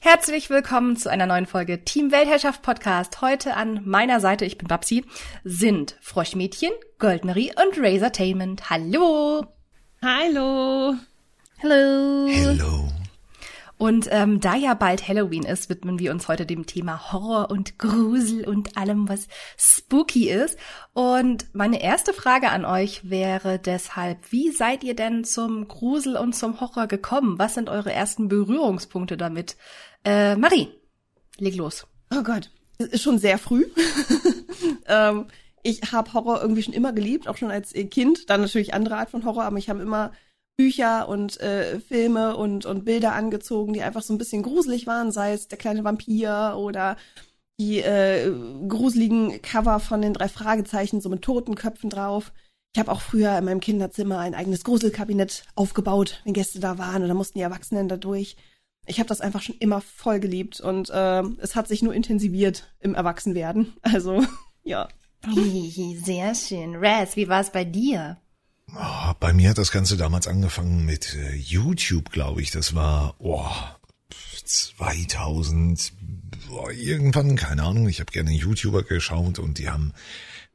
Herzlich willkommen zu einer neuen Folge Team Weltherrschaft Podcast. Heute an meiner Seite, ich bin Babsi, sind Froschmädchen, Goldnery und Razortainment. Hallo! Hallo! Hallo! Hello. Und ähm, da ja bald Halloween ist, widmen wir uns heute dem Thema Horror und Grusel und allem, was spooky ist. Und meine erste Frage an euch wäre deshalb, wie seid ihr denn zum Grusel und zum Horror gekommen? Was sind eure ersten Berührungspunkte damit? Äh, Marie, leg los. Oh Gott, es ist schon sehr früh. ähm, ich habe Horror irgendwie schon immer geliebt, auch schon als Kind. Dann natürlich andere Art von Horror, aber ich habe immer Bücher und äh, Filme und, und Bilder angezogen, die einfach so ein bisschen gruselig waren, sei es der kleine Vampir oder die äh, gruseligen Cover von den drei Fragezeichen, so mit Totenköpfen drauf. Ich habe auch früher in meinem Kinderzimmer ein eigenes Gruselkabinett aufgebaut, wenn Gäste da waren da mussten die Erwachsenen da durch. Ich habe das einfach schon immer voll geliebt und äh, es hat sich nur intensiviert im Erwachsenwerden. Also, ja. Sehr schön. Raz, wie war es bei dir? Oh, bei mir hat das Ganze damals angefangen mit äh, YouTube, glaube ich. Das war oh, 2000 oh, irgendwann, keine Ahnung. Ich habe gerne YouTuber geschaut und die haben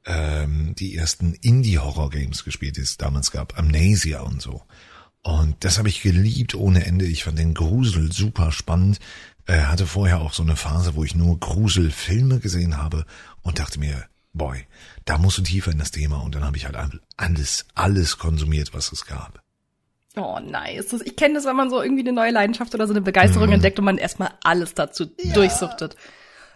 ähm, die ersten Indie-Horror-Games gespielt, die es damals gab, Amnesia und so. Und das habe ich geliebt ohne Ende. Ich fand den Grusel super spannend. Äh, hatte vorher auch so eine Phase, wo ich nur Gruselfilme gesehen habe und dachte mir, boy, da musst du tiefer in das Thema. Und dann habe ich halt alles, alles konsumiert, was es gab. Oh, nice. Ich kenne das, wenn man so irgendwie eine neue Leidenschaft oder so eine Begeisterung mhm. entdeckt und man erstmal alles dazu ja. durchsuchtet.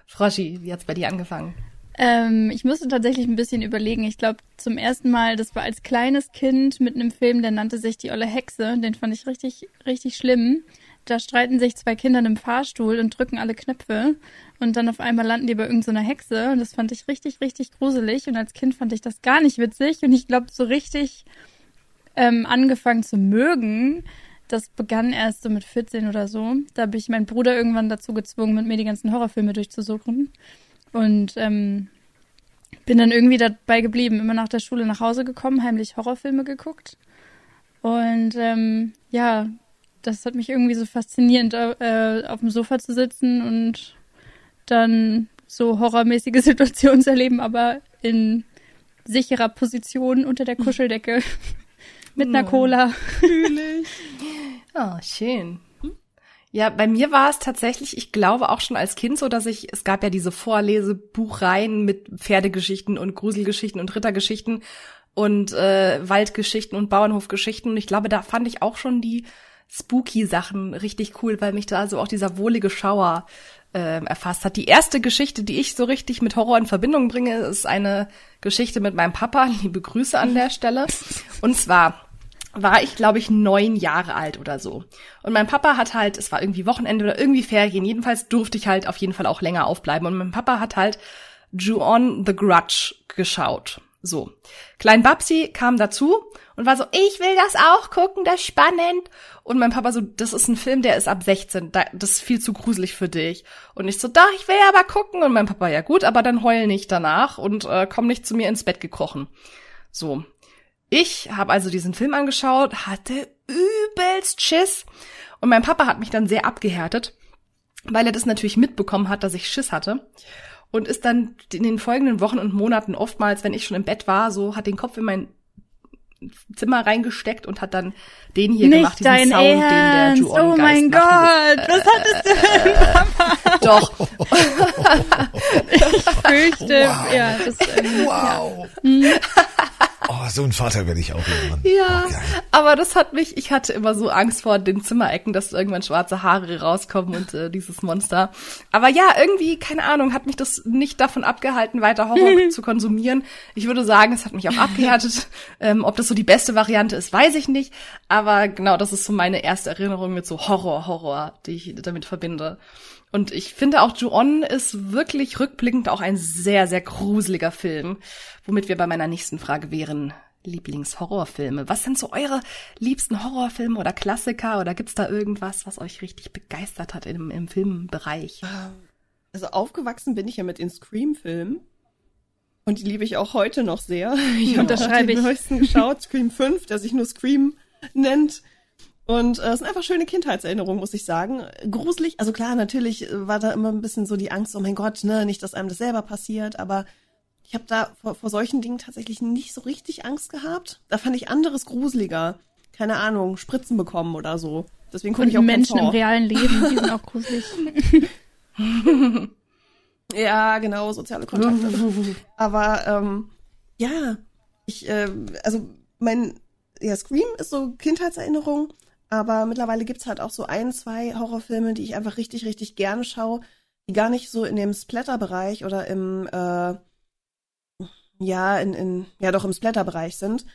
Froschi, wie hat's bei dir angefangen? Ähm, ich musste tatsächlich ein bisschen überlegen. Ich glaube, zum ersten Mal, das war als kleines Kind mit einem Film, der nannte sich Die olle Hexe. Den fand ich richtig, richtig schlimm. Da streiten sich zwei Kinder im Fahrstuhl und drücken alle Knöpfe. Und dann auf einmal landen die bei irgendeiner so Hexe. Und das fand ich richtig, richtig gruselig. Und als Kind fand ich das gar nicht witzig. Und ich glaube, so richtig ähm, angefangen zu mögen, das begann erst so mit 14 oder so. Da habe ich meinen Bruder irgendwann dazu gezwungen, mit mir die ganzen Horrorfilme durchzusuchen. Und ähm, bin dann irgendwie dabei geblieben, immer nach der Schule nach Hause gekommen, heimlich Horrorfilme geguckt. Und ähm, ja, das hat mich irgendwie so faszinierend, äh, auf dem Sofa zu sitzen und dann so horrormäßige Situationen zu erleben, aber in sicherer Position unter der Kuscheldecke mit einer Cola. Natürlich. oh, schön. Ja, bei mir war es tatsächlich, ich glaube auch schon als Kind so, dass ich, es gab ja diese Vorlesebuchreihen mit Pferdegeschichten und Gruselgeschichten und Rittergeschichten und äh, Waldgeschichten und Bauernhofgeschichten. Und ich glaube, da fand ich auch schon die spooky Sachen richtig cool, weil mich da so auch dieser wohlige Schauer äh, erfasst hat. Die erste Geschichte, die ich so richtig mit Horror in Verbindung bringe, ist eine Geschichte mit meinem Papa. Liebe Grüße an der Stelle. Und zwar war ich, glaube ich, neun Jahre alt oder so. Und mein Papa hat halt, es war irgendwie Wochenende oder irgendwie Ferien, jedenfalls durfte ich halt auf jeden Fall auch länger aufbleiben. Und mein Papa hat halt Ju-On the Grudge geschaut. So. Klein Babsi kam dazu und war so, ich will das auch gucken, das ist spannend. Und mein Papa so, das ist ein Film, der ist ab 16, das ist viel zu gruselig für dich. Und ich so, da, ich will aber gucken. Und mein Papa, ja gut, aber dann heul nicht danach und äh, komm nicht zu mir ins Bett gekrochen. So. Ich habe also diesen Film angeschaut, hatte übelst Schiss. Und mein Papa hat mich dann sehr abgehärtet, weil er das natürlich mitbekommen hat, dass ich Schiss hatte. Und ist dann in den folgenden Wochen und Monaten oftmals, wenn ich schon im Bett war, so hat den Kopf in mein Zimmer reingesteckt und hat dann den hier Nicht gemacht, diesen Sound, Ernst. den der Ju-On Oh mein Geist macht, Gott, was hattest du denn, Papa? Doch. Ich fürchte, Wow. ja, das, ähm, Wow. ja. Oh, so ein Vater werde ich auch irgendwann. Ja, Oh, aber das hat mich, ich hatte immer so Angst vor den Zimmerecken, dass irgendwann schwarze Haare rauskommen und äh, dieses Monster. Aber ja, irgendwie, keine Ahnung, hat mich das nicht davon abgehalten, weiter Horror zu konsumieren. Ich würde sagen, es hat mich auch abgehärtet. ähm, ob das so die beste Variante ist, weiß ich nicht. Aber genau, das ist so meine erste Erinnerung mit so Horror, Horror, die ich damit verbinde. Und ich finde auch Ju-On ist wirklich rückblickend auch ein sehr, sehr gruseliger Film. Womit wir bei meiner nächsten Frage wären, Lieblingshorrorfilme. Was sind so eure liebsten Horrorfilme oder Klassiker? Oder gibt's da irgendwas, was euch richtig begeistert hat im, im Filmbereich? Also aufgewachsen bin ich ja mit den Scream-Filmen. Und die liebe ich auch heute noch sehr. Ich habe Unterschreibe den ich. neuesten geschaut, Scream 5, dass ich nur Scream nennt. Und äh, es sind einfach schöne Kindheitserinnerungen, muss ich sagen. Gruselig, also klar, natürlich war da immer ein bisschen so die Angst, oh mein Gott, ne, nicht, dass einem das selber passiert, aber ich habe da vor, vor solchen Dingen tatsächlich nicht so richtig Angst gehabt. Da fand ich anderes gruseliger. Keine Ahnung, Spritzen bekommen oder so. Deswegen gucke ich auch Menschen im realen Leben, die sind auch gruselig. ja, genau, soziale Kontakte. Aber ähm, ja, ich, äh, also mein, ja, Scream ist so Kindheitserinnerung, aber mittlerweile gibt's halt auch so ein, zwei Horrorfilme, die ich einfach richtig, richtig gerne schaue, die gar nicht so in dem Splatter-Bereich oder im, äh, ja, in, in, ja doch im Splatter-Bereich sind.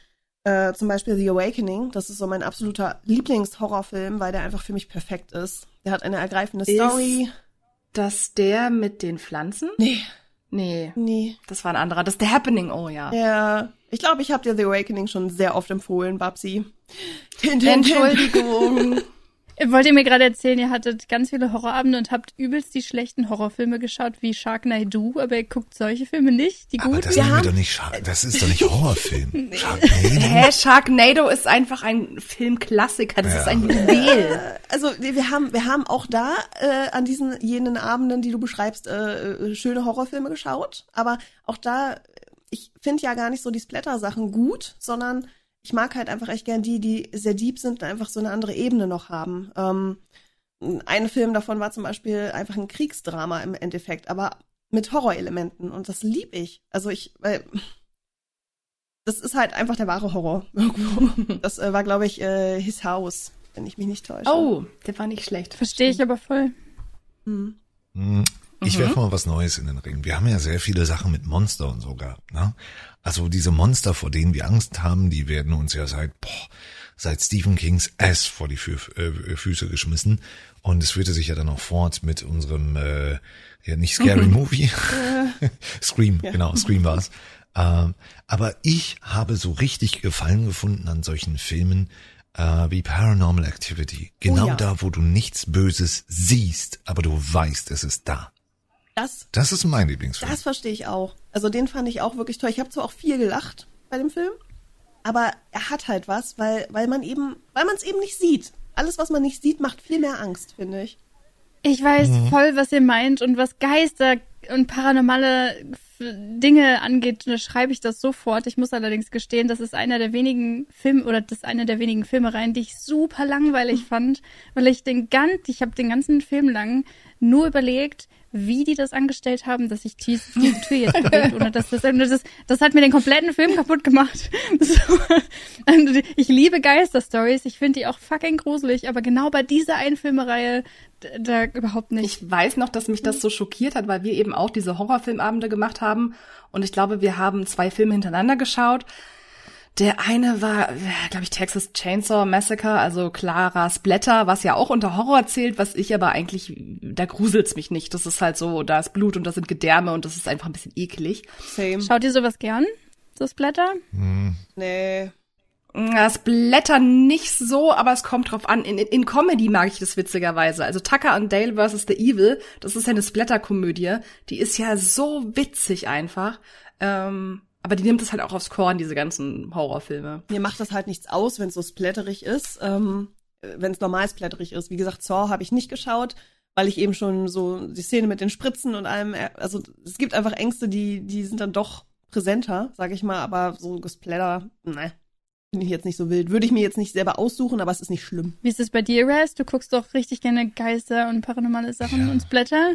Äh, zum Beispiel The Awakening, das ist so mein absoluter Lieblingshorrorfilm, weil der einfach für mich perfekt ist. Der hat eine ergreifende Story. Ist das der mit den Pflanzen? Nee. Nee. Nee. Das war ein anderer. Das ist The Happening, oh ja. Ja. Ich glaube, ich habe dir The Awakening schon sehr oft empfohlen, Babsi. Entschuldigung. Wollt ihr mir gerade erzählen, ihr hattet ganz viele Horrorabende und habt übelst die schlechten Horrorfilme geschaut, wie Sharknado, aber ihr guckt solche Filme nicht, die guten? Aber das, Ja. nennen wir doch nicht Shark das ist doch nicht Horrorfilm. Sharknado? Hä, Sharknado ist einfach ein Filmklassiker. Das Ja. ist ein Juwel. Also wir haben, wir haben auch da äh, an diesen jenen Abenden, die du beschreibst, äh, äh, schöne Horrorfilme geschaut. Aber auch da, ich finde ja gar nicht so die Splatter-Sachen gut, sondern ich mag halt einfach echt gern die, die sehr deep sind und einfach so eine andere Ebene noch haben. Ähm, ein Film davon war zum Beispiel einfach ein Kriegsdrama im Endeffekt, aber mit Horrorelementen und das lieb ich. Also ich, weil das ist halt einfach der wahre Horror. irgendwo. das äh, war, glaube ich, äh, His House, wenn ich mich nicht täusche. Oh, der war nicht schlecht. Verstehe ich aber voll. Hm. Hm, Ich werfe mal was Neues in den Ring. Wir haben ja sehr viele Sachen mit Monster und so gehabt, ne? Also diese Monster, vor denen wir Angst haben, die werden uns ja seit, boah, seit Stephen Kings S vor die Fü äh, Füße geschmissen. Und es führte sich ja dann auch fort mit unserem, äh, ja nicht Scary Movie. Scream, genau, Scream war's. Ähm, aber ich habe so richtig Gefallen gefunden an solchen Filmen äh, wie Paranormal Activity. Genau ja. da, wo du nichts Böses siehst, aber du weißt, es ist da. Das, Das ist mein Lieblingsfilm. das verstehe ich auch. Also den fand ich auch wirklich toll. Ich habe zwar auch viel gelacht bei dem Film, aber er hat halt was, weil, weil man eben, weil man es eben nicht sieht. Alles, was man nicht sieht, macht viel mehr Angst, finde ich. Ich weiß voll, was ihr meint und was Geister und paranormale Dinge angeht, da schreibe ich das sofort. Ich muss allerdings gestehen, das ist einer der wenigen Filme oder das ist eine der wenigen Filmereien, die ich super langweilig fand, weil ich den ganz, ich habe den ganzen Film lang nur überlegt, wie die das angestellt haben, dass sich die, diese Tür jetzt bewegt. Oder dass das, das, das hat mir den kompletten Film kaputt gemacht. So. Ich liebe Geisterstories, ich finde die auch fucking gruselig, aber genau bei dieser einen Filmereihe, d- da überhaupt nicht. Ich weiß noch, dass mich das so schockiert hat, weil wir eben auch diese Horrorfilmabende gemacht haben. Und ich glaube, wir haben zwei Filme hintereinander geschaut. Der eine war, glaube ich, Texas Chainsaw Massacre, also klarer Splatter, was ja auch unter Horror zählt, was ich aber eigentlich, da gruselt's mich nicht. Das ist halt so, da ist Blut und da sind Gedärme und das ist einfach ein bisschen eklig. Same. Schaut ihr sowas gern? So Splatter? Nee. Das Blätter nicht so, aber es kommt drauf an. In, in, in Comedy mag ich das witzigerweise. Also Tucker und Dale vs. The Evil, das ist ja eine Splatter-Komödie. Die ist ja so witzig einfach. Ähm, aber die nimmt es halt auch aufs Korn, diese ganzen Horrorfilme. Mir macht das halt nichts aus, wenn es so splatterig ist. Ähm, wenn es normal splatterig ist. Wie gesagt, Saw habe ich nicht geschaut, weil ich eben schon so die Szene mit den Spritzen und allem, äh, also es gibt einfach Ängste, die, die sind dann doch präsenter, sag ich mal, aber so gesplatter, ne, finde ich jetzt nicht so wild. Würde ich mir jetzt nicht selber aussuchen, aber es ist nicht schlimm. Wie ist es bei dir, Raz? Du guckst doch richtig gerne Geister und paranormale Sachen Ja. und Splatter.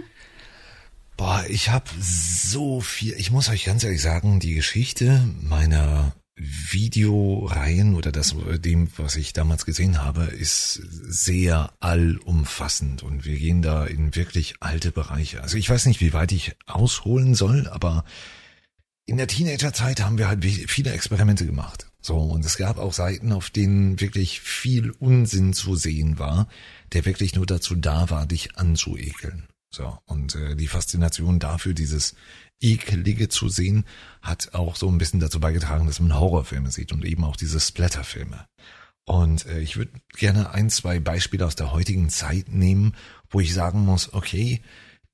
Boah, ich habe so viel. Ich muss euch ganz ehrlich sagen, die Geschichte meiner Videoreihen oder das dem, was ich damals gesehen habe, ist sehr allumfassend und wir gehen da in wirklich alte Bereiche. Also ich weiß nicht, wie weit ich ausholen soll, aber in der Teenagerzeit haben wir halt viele Experimente gemacht. So, und es gab auch Seiten, auf denen wirklich viel Unsinn zu sehen war, der wirklich nur dazu da war, dich anzuekeln. So, und äh, die Faszination dafür, dieses Ekelige zu sehen, hat auch so ein bisschen dazu beigetragen, dass man Horrorfilme sieht und eben auch diese Splatterfilme. Und äh, ich würde gerne ein, zwei Beispiele aus der heutigen Zeit nehmen, wo ich sagen muss, okay,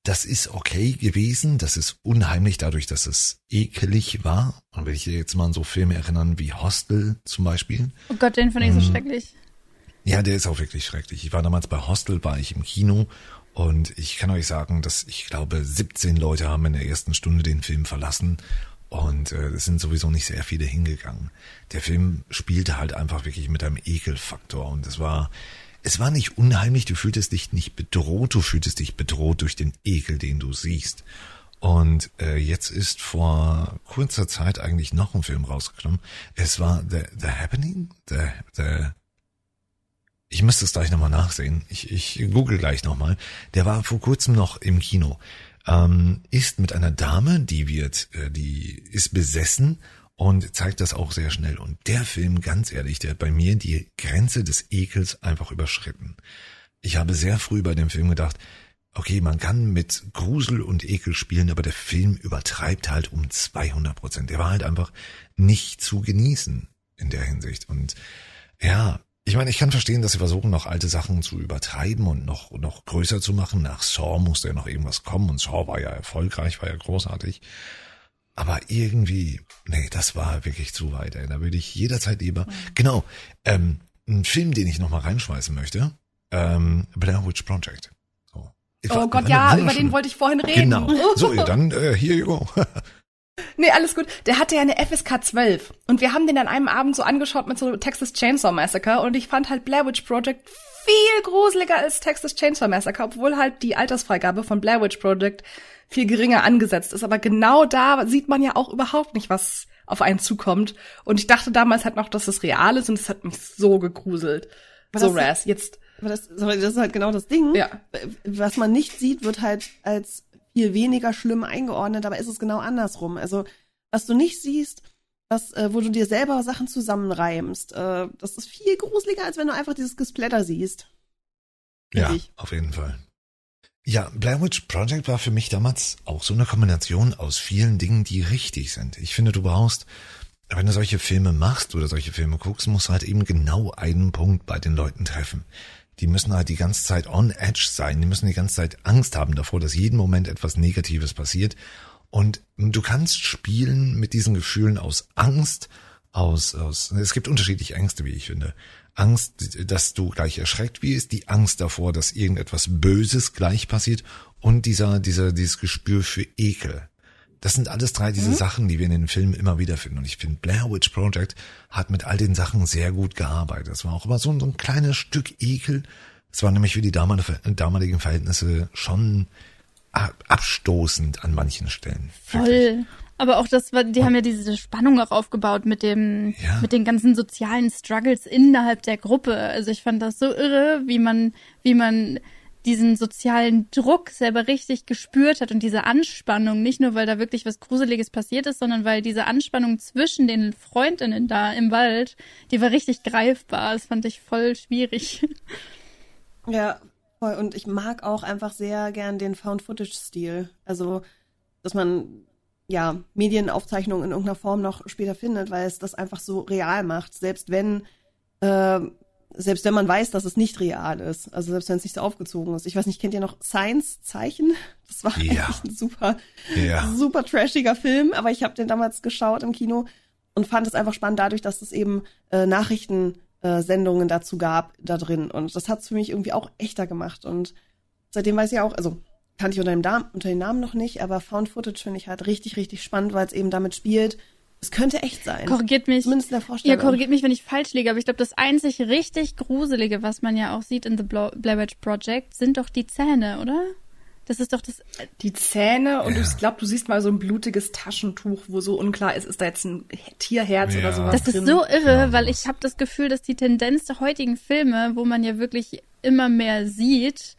das ist okay gewesen. Das ist unheimlich dadurch, dass es ekelig war. Und wenn ich jetzt mal an so Filme erinnern wie Hostel zum Beispiel. Oh Gott, den fand ich so mhm. schrecklich. Ja, der ist auch wirklich schrecklich. Ich war damals bei Hostel, war ich im Kino und ich kann euch sagen, dass ich glaube, 17 Leute haben in der ersten Stunde den Film verlassen und äh, es sind sowieso nicht sehr viele hingegangen. Der Film spielte halt einfach wirklich mit einem Ekelfaktor und es war es war nicht unheimlich, du fühltest dich nicht bedroht, du fühltest dich bedroht durch den Ekel, den du siehst. Und äh, jetzt ist vor kurzer Zeit eigentlich noch ein Film rausgekommen. Es war The, The Happening? The, The, ich müsste es gleich nochmal nachsehen. Ich, ich google gleich nochmal. Der war vor kurzem noch im Kino. Ähm, ist mit einer Dame, die wird, äh, die ist besessen und zeigt das auch sehr schnell. Und der Film, ganz ehrlich, der hat bei mir die Grenze des Ekels einfach überschritten. Ich habe sehr früh bei dem Film gedacht, okay, man kann mit Grusel und Ekel spielen, aber der Film übertreibt halt um 200 Prozent. Der war halt einfach nicht zu genießen in der Hinsicht. Und ja, ich meine, ich kann verstehen, dass sie versuchen, noch alte Sachen zu übertreiben und noch, noch größer zu machen. Nach Saw musste ja noch irgendwas kommen und Saw war ja erfolgreich, war ja großartig. Aber irgendwie, nee, das war wirklich zu weit. Ey. Da würde ich jederzeit lieber. Mhm. Genau, ähm, ein Film, den ich noch mal reinschmeißen möchte, ähm, Blair Witch Project. So. Oh Gott, ja, über den wollte ich vorhin reden. Genau. So, dann äh, hier you go. Nee, alles gut. Der hatte ja eine FSK 12. Und wir haben den an einem Abend so angeschaut mit so Texas Chainsaw Massacre. Und ich fand halt Blair Witch Project viel gruseliger als Texas Chainsaw Massacre, obwohl halt die Altersfreigabe von Blair Witch Project viel geringer angesetzt ist. Aber genau da sieht man ja auch überhaupt nicht, was auf einen zukommt. Und ich dachte damals halt noch, dass es real ist und es hat mich so gegruselt. so Raz, jetzt. Aber das, das ist halt genau das Ding. Ja. Was man nicht sieht, wird halt als viel weniger schlimm eingeordnet, aber ist es genau andersrum. Also, was du nicht siehst, was, äh, wo du dir selber Sachen zusammenreimst, äh, das ist viel gruseliger, als wenn du einfach dieses Gesplatter siehst. Ja, ich. auf jeden Fall. Ja, Blair Witch Project war für mich damals auch so eine Kombination aus vielen Dingen, die richtig sind. Ich finde, du brauchst, wenn du solche Filme machst oder solche Filme guckst, musst du halt eben genau einen Punkt bei den Leuten treffen die müssen halt die ganze Zeit on edge sein, die müssen die ganze Zeit Angst haben davor, dass jeden Moment etwas Negatives passiert. Und du kannst spielen mit diesen Gefühlen aus Angst, aus, aus, es gibt unterschiedliche Ängste, wie ich finde. Angst, dass du gleich erschreckt wirst, die Angst davor, dass irgendetwas Böses gleich passiert und dieser, dieser, dieses Gespür für Ekel. Das sind alles drei diese mhm. Sachen, die wir in den Filmen immer wieder finden. Und ich finde, Blair Witch Project hat mit all den Sachen sehr gut gearbeitet. Das war auch immer so, so ein kleines Stück Ekel. Es war nämlich für die damaligen Verhältnisse schon abstoßend an manchen Stellen. Voll. Aber auch das war, die haben ja diese Spannung auch aufgebaut mit dem, ja. mit den ganzen sozialen Struggles innerhalb der Gruppe. Also ich fand das so irre, wie man, wie man diesen sozialen Druck selber richtig gespürt hat und diese Anspannung, nicht nur weil da wirklich was Gruseliges passiert ist, sondern weil diese Anspannung zwischen den Freundinnen da im Wald, die war richtig greifbar. Das fand ich voll schwierig. Ja, voll. Und ich mag auch einfach sehr gern den Found-Footage-Stil. Also, dass man ja Medienaufzeichnungen in irgendeiner Form noch später findet, weil es das einfach so real macht. Selbst wenn äh, selbst wenn man weiß, dass es nicht real ist, also selbst wenn es nicht so aufgezogen ist. Ich weiß nicht, kennt ihr noch Science-Zeichen? Das war ja. eigentlich ein super, ja. super trashiger Film, aber ich habe den damals geschaut im Kino und fand es einfach spannend dadurch, dass es eben äh, Nachrichtensendungen dazu gab da drin und das hat es für mich irgendwie auch echter gemacht und seitdem weiß ich auch, also kannte ich unter dem, Namen, unter dem Namen noch nicht, aber Found Footage finde ich halt richtig, richtig spannend, weil es eben damit spielt, es könnte echt sein. Korrigiert mich. Zumindest in der Vorstellung. Ja, korrigiert mich, wenn ich falsch liege. Aber ich glaube, das einzig richtig Gruselige, was man ja auch sieht in The Blair Witch Project, sind doch die Zähne, oder? Das ist doch das. Die Zähne und ja. ich glaube, du siehst mal so ein blutiges Taschentuch, wo so unklar ist, ist da jetzt ein Tierherz ja. oder sowas. Das drin. ist so irre, ja, weil ich habe das Gefühl, dass die Tendenz der heutigen Filme, wo man ja wirklich immer mehr sieht,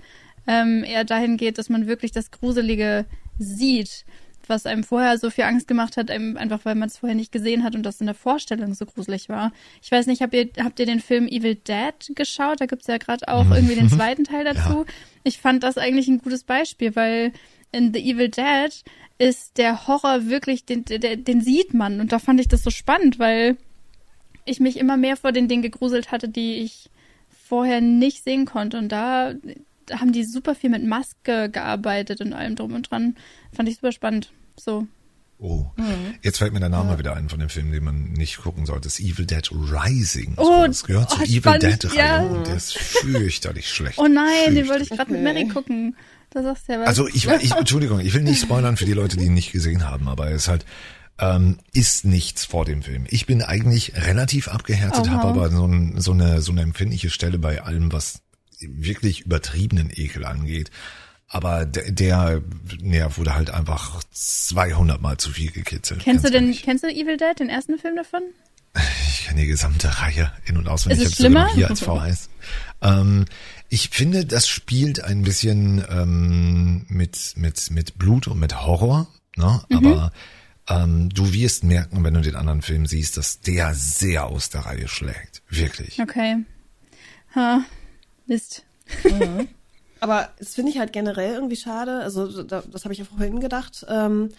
ähm, eher dahin geht, dass man wirklich das Gruselige sieht was einem vorher so viel Angst gemacht hat, einfach weil man es vorher nicht gesehen hat und das in der Vorstellung so gruselig war. Ich weiß nicht, habt ihr, habt ihr den Film Evil Dead geschaut? Da gibt's ja gerade auch mhm. irgendwie den zweiten Teil dazu. Ja. Ich fand das eigentlich ein gutes Beispiel, weil in The Evil Dead ist der Horror wirklich, den, den, den sieht man. Und da fand ich das so spannend, weil ich mich immer mehr vor den Dingen gegruselt hatte, die ich vorher nicht sehen konnte. Und da haben die super viel mit Maske gearbeitet und allem drum und dran. Fand ich super spannend. So. Oh, jetzt fällt mir der Name wieder ein von dem Film, den man nicht gucken sollte. Das Evil Dead Rising. Oh, das gehört oh, zur Evil Dead ja. Reihe und der ist fürchterlich schlecht. Oh nein, den wollte ich gerade mit Mary gucken. Da sagst du ja was. Also ich, ich, Entschuldigung, ich will nicht spoilern für die Leute, die ihn nicht gesehen haben, aber es ist halt, ähm, ist nichts vor dem Film. Ich bin eigentlich relativ abgehärtet, habe aber so, ein, so, eine, so eine empfindliche Stelle bei allem, was wirklich übertriebenen Ekel angeht. Aber der, der Nerv wurde halt einfach 200 Mal zu viel gekitzelt. kennst du denn, ehrlich. kennst du Evil Dead, den ersten Film davon? Ich kenne die gesamte Reihe in- und auswendig. Ist es schlimmer? hier als VHS. ähm, ich finde, das spielt ein bisschen ähm, mit, mit, mit Blut und mit Horror. Ne? Mhm. Aber ähm, du wirst merken, wenn du den anderen Film siehst, dass der sehr aus der Reihe schlägt. Wirklich. Okay. Ha, Mist. Aber das finde ich halt generell irgendwie schade. Also da, das habe ich ja vorhin gedacht. Ähm,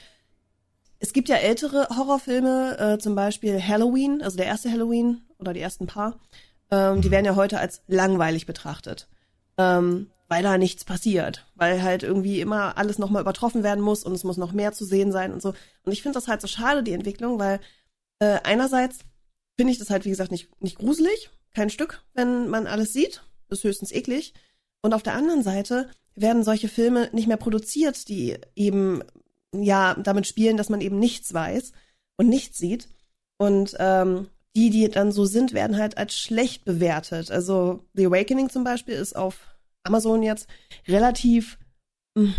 es gibt ja ältere Horrorfilme, äh, zum Beispiel Halloween, also der erste Halloween oder die ersten paar. Ähm, die werden ja heute als langweilig betrachtet, ähm, weil da nichts passiert, weil halt irgendwie immer alles nochmal übertroffen werden muss und es muss noch mehr zu sehen sein und so. Und ich finde das halt so schade, die Entwicklung, weil äh, einerseits finde ich das halt, wie gesagt, nicht, nicht gruselig, kein Stück, wenn man alles sieht. Das ist höchstens eklig. Und auf der anderen Seite werden solche Filme nicht mehr produziert, die eben ja damit spielen, dass man eben nichts weiß und nichts sieht. Und ähm, die, die dann so sind, werden halt als schlecht bewertet. Also The Awakening zum Beispiel ist auf Amazon jetzt relativ mh,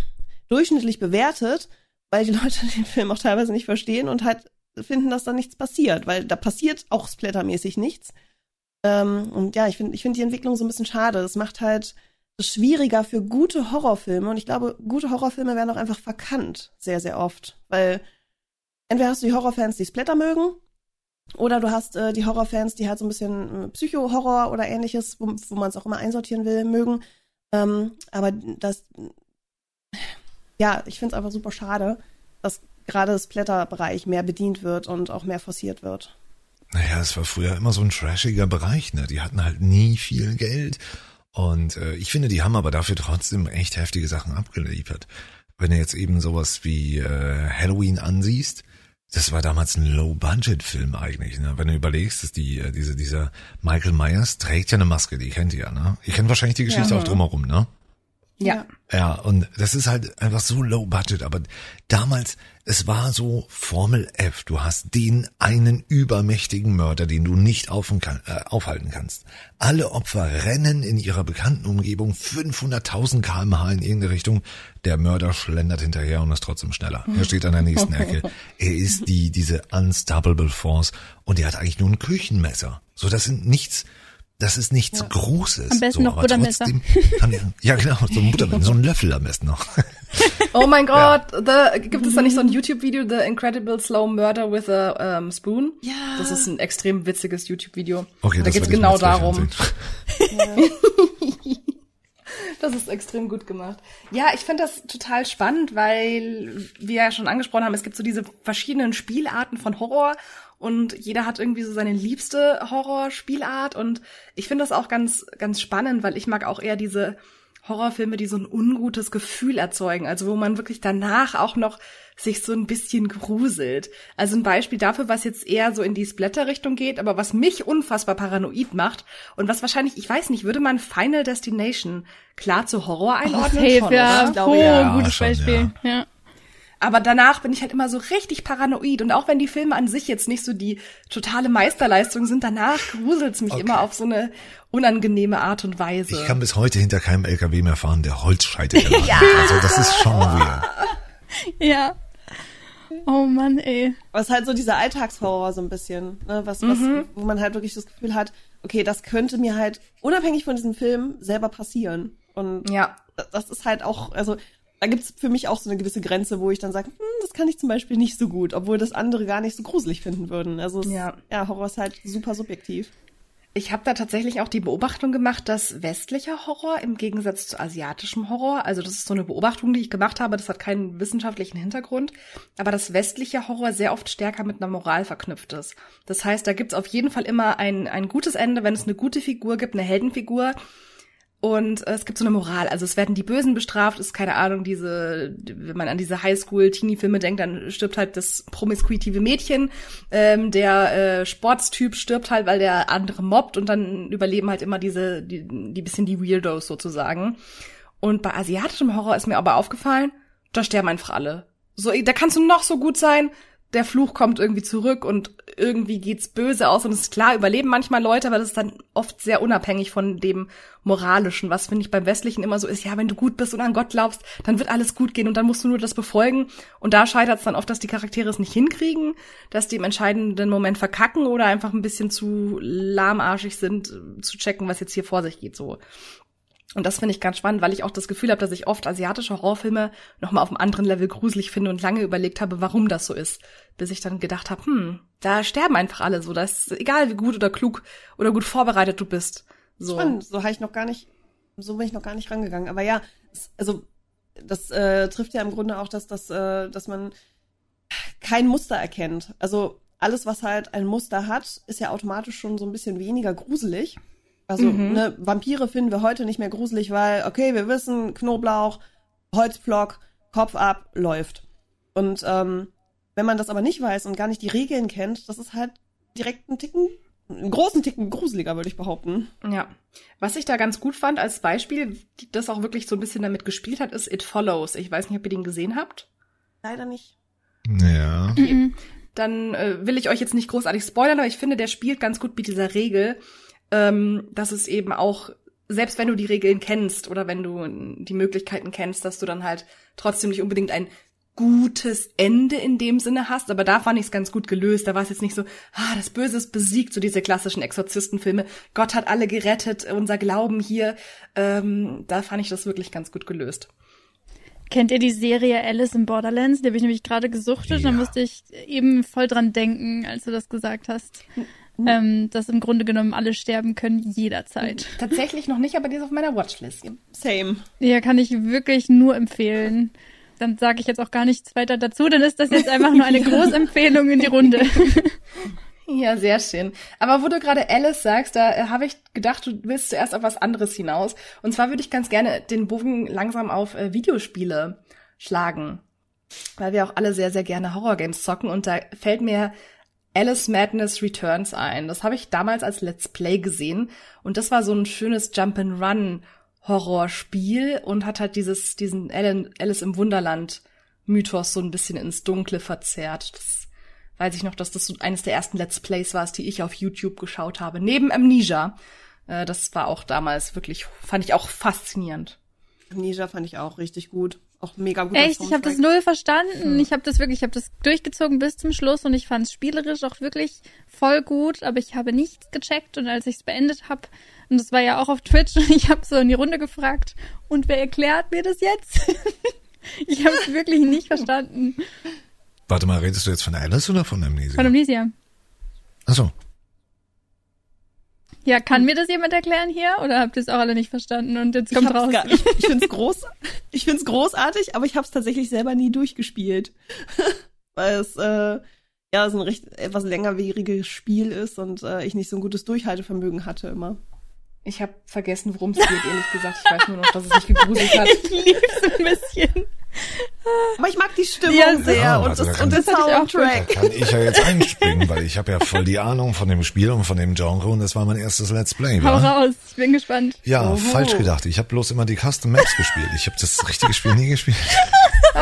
durchschnittlich bewertet, weil die Leute den Film auch teilweise nicht verstehen und halt finden, dass da nichts passiert, weil da passiert auch splattermäßig nichts. Ähm, und ja, ich finde ich finde die Entwicklung so ein bisschen schade. Das macht halt schwieriger für gute Horrorfilme. Und ich glaube, gute Horrorfilme werden auch einfach verkannt, sehr, sehr oft. Weil entweder hast du die Horrorfans, die Splatter mögen, oder du hast äh, die Horrorfans, die halt so ein bisschen äh, Psycho-Horror oder ähnliches, wo, wo man es auch immer einsortieren will, mögen. Ähm, aber das, ja, ich finde es einfach super schade, dass gerade das Splatter-Bereich mehr bedient wird und auch mehr forciert wird. Naja, es war früher immer so ein trashiger Bereich, ne? Die hatten halt nie viel Geld. Und äh, ich finde, die haben aber dafür trotzdem echt heftige Sachen abgeliefert. Wenn du jetzt eben sowas wie äh, Halloween ansiehst, das war damals ein Low-Budget-Film eigentlich. Ne? Wenn du überlegst, dass die, äh, diese, dieser Michael Myers trägt ja eine Maske, die kennt ihr ja, ne? Ihr kennt wahrscheinlich die Geschichte Ja. auch drumherum, ne? Ja. Ja, und das ist halt einfach so low budget, aber damals, es war so Formel F. Du hast den einen übermächtigen Mörder, den du nicht auf kann, äh, aufhalten kannst. Alle Opfer rennen in ihrer bekannten Umgebung 500.000 kmh in irgendeine Richtung. Der Mörder schlendert hinterher und ist trotzdem schneller. Er steht an der nächsten Ecke. Er ist die, diese unstoppable force und er hat eigentlich nur ein Küchenmesser. So, das sind nichts, das ist nichts Großes. Am besten so, noch Buttermesser. trotzdem kann Ja, genau, so ein Buttermesser, so ein Löffel am besten noch. Oh mein Gott, the, gibt es da nicht so ein YouTube-Video, The Incredible Slow Murder with a um, Spoon? Ja. Das ist ein extrem witziges YouTube-Video. Okay, da ich mir genau darum. Das ist extrem gut gemacht. Ja, ich finde das total spannend, weil wir ja schon angesprochen haben, es gibt so diese verschiedenen Spielarten von Horror und jeder hat irgendwie so seine liebste Horrorspielart und ich finde das auch ganz ganz spannend, weil ich mag auch eher diese Horrorfilme, die so ein ungutes Gefühl erzeugen, also wo man wirklich danach auch noch sich so ein bisschen gruselt. Also ein Beispiel dafür, was jetzt eher so in die Splatter-Richtung geht, aber was mich unfassbar paranoid macht und was wahrscheinlich, ich weiß nicht, würde man Final Destination klar zu Horror einordnen? Safe, schon, ja. oder? Ich glaube, oh, ja. gutes schon, Beispiel. Ja. Aber danach bin ich halt immer so richtig paranoid. Und auch wenn die Filme an sich jetzt nicht so die totale Meisterleistung sind, danach gruselt's mich Okay. immer auf so eine unangenehme Art und Weise. Ich kann bis heute hinter keinem LKW mehr fahren, der Holzscheite hat. Also das ist schon weird. ja. Oh Mann, ey. Aber es ist halt so dieser Alltagshorror so ein bisschen, ne? was, was, wo man halt wirklich das Gefühl hat, okay, das könnte mir halt unabhängig von diesem Film selber passieren. Und ja. das- das ist halt auch, also da gibt's für mich auch so eine gewisse Grenze, wo ich dann sage, hm, das kann ich zum Beispiel nicht so gut, obwohl das andere gar nicht so gruselig finden würden. Also es, Ja. ja, Horror ist halt super subjektiv. Ich habe da tatsächlich auch die Beobachtung gemacht, dass westlicher Horror im Gegensatz zu asiatischem Horror, also das ist so eine Beobachtung, die ich gemacht habe, das hat keinen wissenschaftlichen Hintergrund, aber dass westlicher Horror sehr oft stärker mit einer Moral verknüpft ist. Das heißt, da gibt's auf jeden Fall immer ein, ein gutes Ende, wenn es eine gute Figur gibt, eine Heldenfigur. Und äh, es gibt so eine Moral. Also es werden die Bösen bestraft, ist keine Ahnung, diese, wenn man an diese Highschool-Teenie-Filme denkt, dann stirbt halt das promiskuitive Mädchen. Ähm, der äh, Sportstyp stirbt halt, weil der andere mobbt und dann überleben halt immer diese, die, die bisschen die Weirdos sozusagen. Und bei asiatischem Horror ist mir aber aufgefallen, da sterben einfach alle. So, da kannst du noch so gut sein, der Fluch kommt irgendwie zurück und irgendwie geht's böse aus. Und es ist klar, überleben manchmal Leute, aber das ist dann oft sehr unabhängig von dem Moralischen, was finde ich beim Westlichen immer so ist, ja, wenn du gut bist und an Gott glaubst, dann wird alles gut gehen und dann musst du nur das befolgen. Und da scheitert es dann oft, dass die Charaktere es nicht hinkriegen, dass die im entscheidenden Moment verkacken oder einfach ein bisschen zu lahmarschig sind, zu checken, was jetzt hier vor sich geht, so. Und das finde ich ganz spannend, weil ich auch das Gefühl habe, dass ich oft asiatische Horrorfilme nochmal auf einem anderen Level gruselig finde und lange überlegt habe, warum das so ist. Bis ich dann gedacht habe, hm, da sterben einfach alle so. Das ist egal, wie gut oder klug oder gut vorbereitet du bist. So, so habe ich noch gar nicht, so bin ich noch gar nicht rangegangen. Aber ja, also das äh, trifft ja im Grunde auch, dass, dass, äh, dass man kein Muster erkennt. Also alles, was halt ein Muster hat, ist ja automatisch schon so ein bisschen weniger gruselig. Also mhm. ne, Vampire finden wir heute nicht mehr gruselig, weil, okay, wir wissen, Knoblauch, Holzblock, Kopf ab, läuft. Und ähm, wenn man das aber nicht weiß und gar nicht die Regeln kennt, das ist halt direkt ein Ticken, einen großen Ticken gruseliger, würde ich behaupten. Ja. Was ich da ganz gut fand als Beispiel, das auch wirklich so ein bisschen damit gespielt hat, ist It Follows. Ich weiß nicht, ob ihr den gesehen habt. Leider nicht. Ja. Okay. Dann äh, will ich euch jetzt nicht großartig spoilern, aber ich finde, der spielt ganz gut mit dieser Regel ähm, dass es eben auch, selbst wenn du die Regeln kennst oder wenn du die Möglichkeiten kennst, dass du dann halt trotzdem nicht unbedingt ein gutes Ende in dem Sinne hast, aber da fand ich es ganz gut gelöst. Da war es jetzt nicht so, ah, das Böse ist besiegt, so diese klassischen Exorzistenfilme. Gott hat alle gerettet, unser Glauben hier. Ähm, da fand ich das wirklich ganz gut gelöst. Kennt ihr die Serie Alice in Borderlands? Die habe ich nämlich gerade gesuchtet. Ja. Da musste ich eben voll dran denken, als du das gesagt hast. Mhm. Ähm, dass im Grunde genommen alle sterben können jederzeit. Tatsächlich noch nicht, aber die ist auf meiner Watchlist. Same. Ja, kann ich wirklich nur empfehlen. Dann sage ich jetzt auch gar nichts weiter dazu, dann ist das jetzt einfach nur eine. Großempfehlung in die Runde. Ja, sehr schön. Aber wo du gerade Alice sagst, da äh, habe ich gedacht, du willst zuerst auf was anderes hinaus. Und zwar würde ich ganz gerne den Bogen langsam auf äh, Videospiele schlagen. Weil wir auch alle sehr, sehr gerne Horrorgames zocken. Und da fällt mir Alice Madness Returns ein. Das habe ich damals als Let's Play gesehen und das war so ein schönes Jump-and-Run Horrorspiel und hat halt dieses diesen Alice im Wunderland Mythos so ein bisschen ins Dunkle verzerrt. Das weiß ich noch, dass das so eines der ersten Let's Plays war, die ich auf YouTube geschaut habe. Neben Amnesia. Äh, das war auch damals wirklich, fand ich auch faszinierend. Amnesia fand ich auch richtig gut auch mega gut. Echt, ich habe das null verstanden. Hm. Ich habe das wirklich, ich habe das durchgezogen bis zum Schluss und ich fand es spielerisch auch wirklich voll gut, aber ich habe nichts gecheckt und als ich es beendet habe, und das war ja auch auf Twitch, und ich habe so in die Runde gefragt, und wer erklärt mir das jetzt? ich habe es wirklich nicht verstanden. Warte mal, redest du jetzt von Alice oder von Amnesia? Von Amnesia. Achso. Ja, kann mir das jemand erklären hier? Oder habt ihr es auch alle nicht verstanden und jetzt kommt raus? Gar, ich ich finde es groß, ich find's großartig, aber ich habe es tatsächlich selber nie durchgespielt. Weil es äh, ja so ein recht etwas längerwieriges Spiel ist und äh, ich nicht so ein gutes Durchhaltevermögen hatte immer. Ich habe vergessen, worum es geht, ehrlich gesagt. Ich weiß nur noch, dass es mich gegruselt hat. Ich lieb's ein bisschen. Aber ich mag die Stimmung ja, sehr oh, und, also das, und das Soundtrack. Da kann ich ja jetzt einspringen, weil ich habe ja voll die Ahnung von dem Spiel und von dem Genre und das war mein erstes Let's Play. Hau raus, ich bin gespannt. Ja, Oho. falsch gedacht. Ich habe bloß immer die Custom Maps gespielt. Ich habe das richtige Spiel nie gespielt. Oh.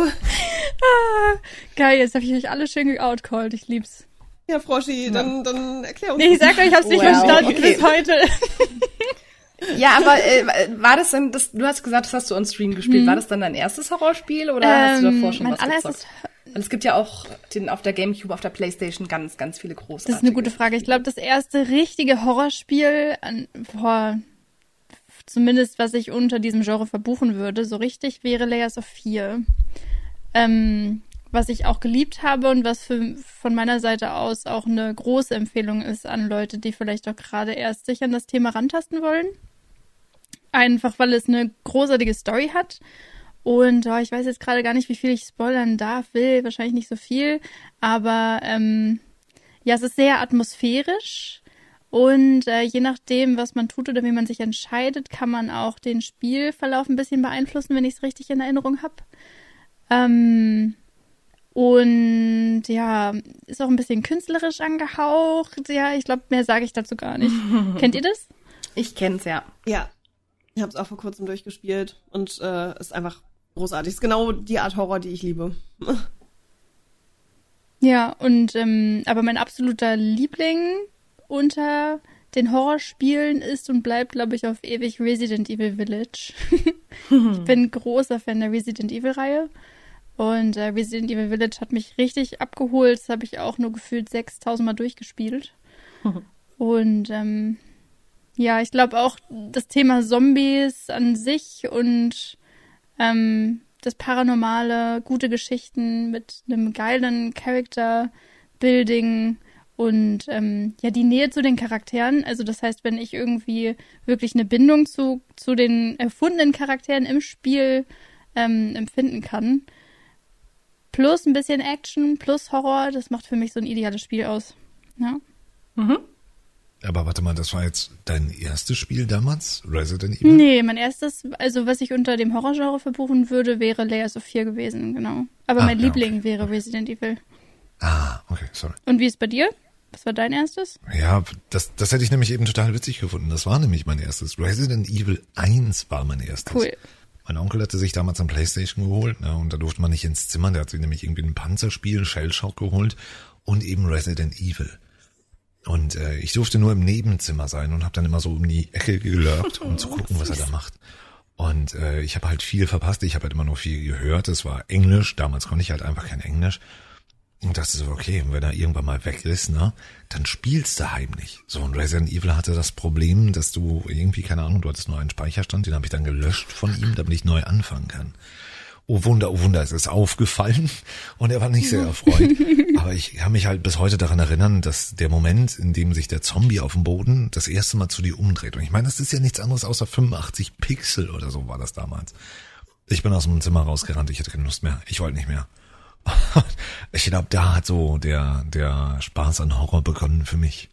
ah, geil, jetzt habe ich euch alle schön geoutcallt. Ich lieb's. Ja, Froschi, dann, dann erklär uns. Nee, ich sag euch, ich hab's nicht wow, verstanden okay. bis heute. Ja, aber äh, war das denn, das, du hast gesagt, das hast du on Stream gespielt. Mhm. War das dann dein erstes Horrorspiel oder ähm, hast du davor ähm, schon mein was gezockt? Weil es gibt ja auch den, auf der Gamecube, auf der Playstation ganz, ganz viele große. Das ist eine gute Frage. Ich glaube, das erste richtige Horrorspiel, an, boah, zumindest was ich unter diesem Genre verbuchen würde, so richtig, wäre Layers of Fear. Ähm, was ich auch geliebt habe und was für, von meiner Seite aus auch eine große Empfehlung ist an Leute, die vielleicht auch gerade erst sich an das Thema rantasten wollen. Einfach weil es eine großartige Story hat. Und oh, ich weiß jetzt gerade gar nicht, wie viel ich spoilern darf, will, wahrscheinlich nicht so viel. Aber ähm, ja, es ist sehr atmosphärisch Und äh, je nachdem, was man tut oder wie man sich entscheidet, kann man auch den Spielverlauf ein bisschen beeinflussen, wenn ich es richtig in Erinnerung habe. Ähm, und ja, ist auch ein bisschen künstlerisch angehaucht. Ja, ich glaube, mehr sage ich dazu gar nicht. Kennt ihr das? Ich kenn's ja. Ja. Ich habe es auch vor kurzem durchgespielt und äh, ist einfach großartig. Ist genau die Art Horror, die ich liebe. ja, und ähm, aber mein absoluter Liebling unter den Horrorspielen ist und bleibt, glaube ich, auf ewig Resident Evil Village. ich bin großer Fan der Resident Evil-Reihe. Und äh, Resident Evil Village hat mich richtig abgeholt. Das habe ich auch nur gefühlt 6000 Mal durchgespielt. und ähm, ja, ich glaube auch das Thema Zombies an sich und ähm, das Paranormale, gute Geschichten mit einem geilen Character-Building und ähm, ja, die Nähe zu den Charakteren. Also das heißt, wenn ich irgendwie wirklich eine Bindung zu, zu den erfundenen Charakteren im Spiel ähm, empfinden kann, plus ein bisschen Action, plus Horror, das macht für mich so ein ideales Spiel aus. Ja. Mhm. Aber warte mal, das war jetzt dein erstes Spiel damals, Resident Evil? Nee, mein erstes, also was ich unter dem Horrorgenre verbuchen würde, wäre Layers of Fear gewesen, genau. Aber ah, mein ja, Liebling okay. wäre Resident Evil. Ah, okay, sorry. Und wie ist bei dir? Was war dein erstes? Ja, das, das hätte ich nämlich eben total witzig gefunden. Das war nämlich mein erstes. Resident Evil 1 war mein erstes. Cool. Mein Onkel hatte sich damals ein Playstation geholt, ne, und da durfte man nicht ins Zimmer. Der hat sich nämlich irgendwie ein Panzerspiel, Shellshock geholt und eben Resident Evil. Und äh, ich durfte nur im Nebenzimmer sein und habe dann immer so um die Ecke gelurkt, um zu gucken, was er da macht. Und äh, ich habe halt viel verpasst. Ich habe halt immer nur viel gehört. Es war Englisch. Damals konnte ich halt einfach kein Englisch. Und das ist so, okay, wenn er irgendwann mal weg ist, ne, dann spielst du heimlich. So, und Resident Evil hatte das Problem, dass du irgendwie, keine Ahnung, du hattest nur einen Speicherstand, den habe ich dann gelöscht von ihm, damit ich neu anfangen kann. Oh Wunder, oh Wunder, es ist aufgefallen und er war nicht sehr erfreut. Aber ich kann mich halt bis heute daran erinnern, dass der Moment, in dem sich der Zombie auf dem Boden das erste Mal zu dir umdreht. Und ich meine, das ist ja nichts anderes außer 85 Pixel oder so war das damals. Ich bin aus dem Zimmer rausgerannt, ich hatte keine Lust mehr. Ich wollte nicht mehr. ich glaube, da hat so der, der Spaß an Horror begonnen für mich.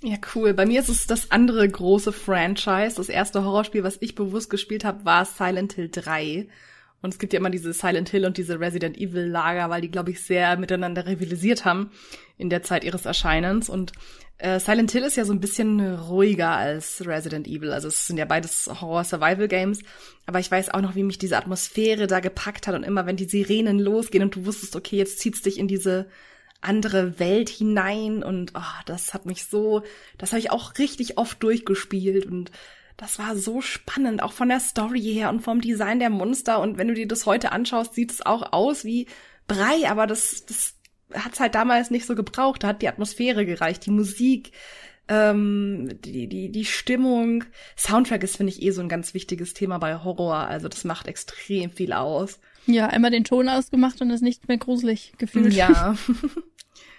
Ja, cool. Bei mir ist es das andere große Franchise. Das erste Horrorspiel, was ich bewusst gespielt habe, war Silent Hill 3. Und es gibt ja immer diese Silent Hill und diese Resident Evil Lager, weil die, glaube ich, sehr miteinander rivalisiert haben in der Zeit ihres Erscheinens. Und äh, Silent Hill ist ja so ein bisschen ruhiger als Resident Evil. Also es sind ja beides Horror-Survival-Games. Aber ich weiß auch noch, wie mich diese Atmosphäre da gepackt hat. Und immer, wenn die Sirenen losgehen und du wusstest, okay, jetzt zieht's dich in diese andere Welt hinein. Und oh, das hat mich so, das habe ich auch richtig oft durchgespielt. Und das war so spannend, auch von der Story her und vom Design der Monster. Und wenn du dir das heute anschaust, sieht es auch aus wie Brei, aber das, das hat's halt damals nicht so gebraucht. Da hat die Atmosphäre gereicht, die Musik, ähm, die, die, die Stimmung. Soundtrack ist, finde ich, eh so ein ganz wichtiges Thema bei Horror. Also das macht extrem viel aus. Ja, einmal den Ton ausgemacht und ist nicht mehr gruselig gefühlt. Ja.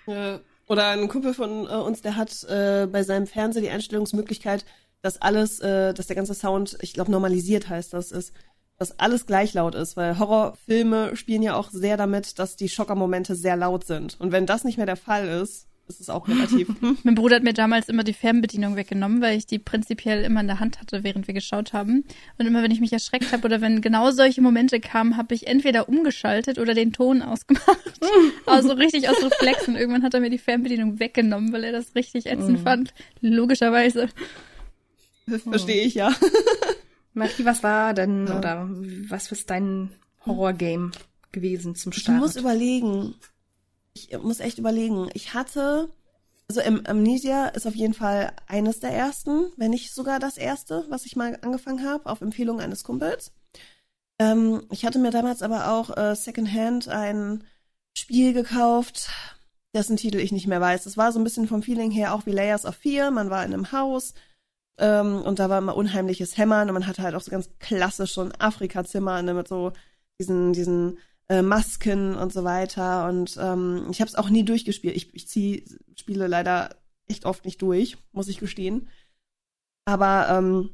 Oder ein Kumpel von äh, uns, der hat äh, bei seinem Fernseher die Einstellungsmöglichkeit, dass alles, äh, dass der ganze Sound, ich glaube normalisiert heißt das, ist, dass alles gleich laut ist, weil Horrorfilme spielen ja auch sehr damit, dass die Schockermomente sehr laut sind. Und wenn das nicht mehr der Fall ist, ist es auch relativ. mein Bruder hat mir damals immer die Fernbedienung weggenommen, weil ich die prinzipiel immer in der Hand hatte, während wir geschaut haben. Und immer wenn ich mich erschreckt habe oder wenn genau solche Momente kamen, habe ich entweder umgeschaltet oder den Ton ausgemacht. also richtig aus Reflexen. Irgendwann hat er mir die Fernbedienung weggenommen, weil er das richtig ätzend mm. fand. Logischerweise. Verstehe ich ja. Marie, was war denn ja. oder was ist dein Horrorgame gewesen zum Start? Ich muss überlegen. Ich muss echt überlegen. Ich hatte, also Amnesia ist auf jeden Fall eines der ersten, wenn nicht sogar das erste, was ich mal angefangen habe, auf Empfehlung eines Kumpels. Ähm, ich hatte mir damals aber auch äh, Secondhand ein Spiel gekauft, dessen Titel ich nicht mehr weiß. Es war so ein bisschen vom Feeling her auch wie Layers of Fear. Man war in einem Haus, ähm, und da war immer unheimliches Hämmern und man hatte halt auch so ganz klassisch so ein Afrika-Zimmer ne, mit so diesen, diesen äh, Masken und so weiter. Und ähm, ich habe es auch nie durchgespielt. Ich, ich ziehe Spiele leider echt oft nicht durch, muss ich gestehen. Aber ähm,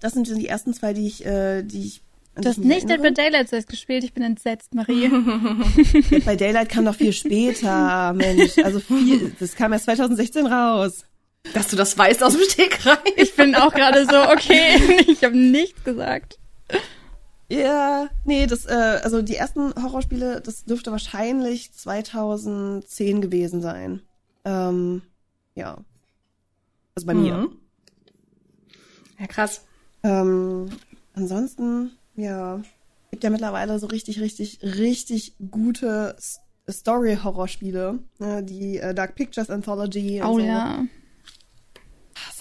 das sind die ersten zwei, die ich, äh, die ich Du hast nicht Dead by Daylight zuerst gespielt, ich bin entsetzt, Marie. Dead by Daylight kam noch viel später, Mensch. Also viel, das kam erst 2016 raus. Dass du das weißt aus dem Stegreif. Ich bin auch gerade so, okay, ich habe nichts gesagt. Ja, nee, das, äh, also die ersten Horrorspiele, das dürfte wahrscheinlich 2010 gewesen sein. Ähm, ja. Also bei mir. Mhm. Ja, krass. Ähm, ansonsten, ja, gibt ja mittlerweile so richtig, richtig, richtig gute Story-Horrorspiele. Ne? Die äh, Dark Pictures Anthology. und Oh so. ja.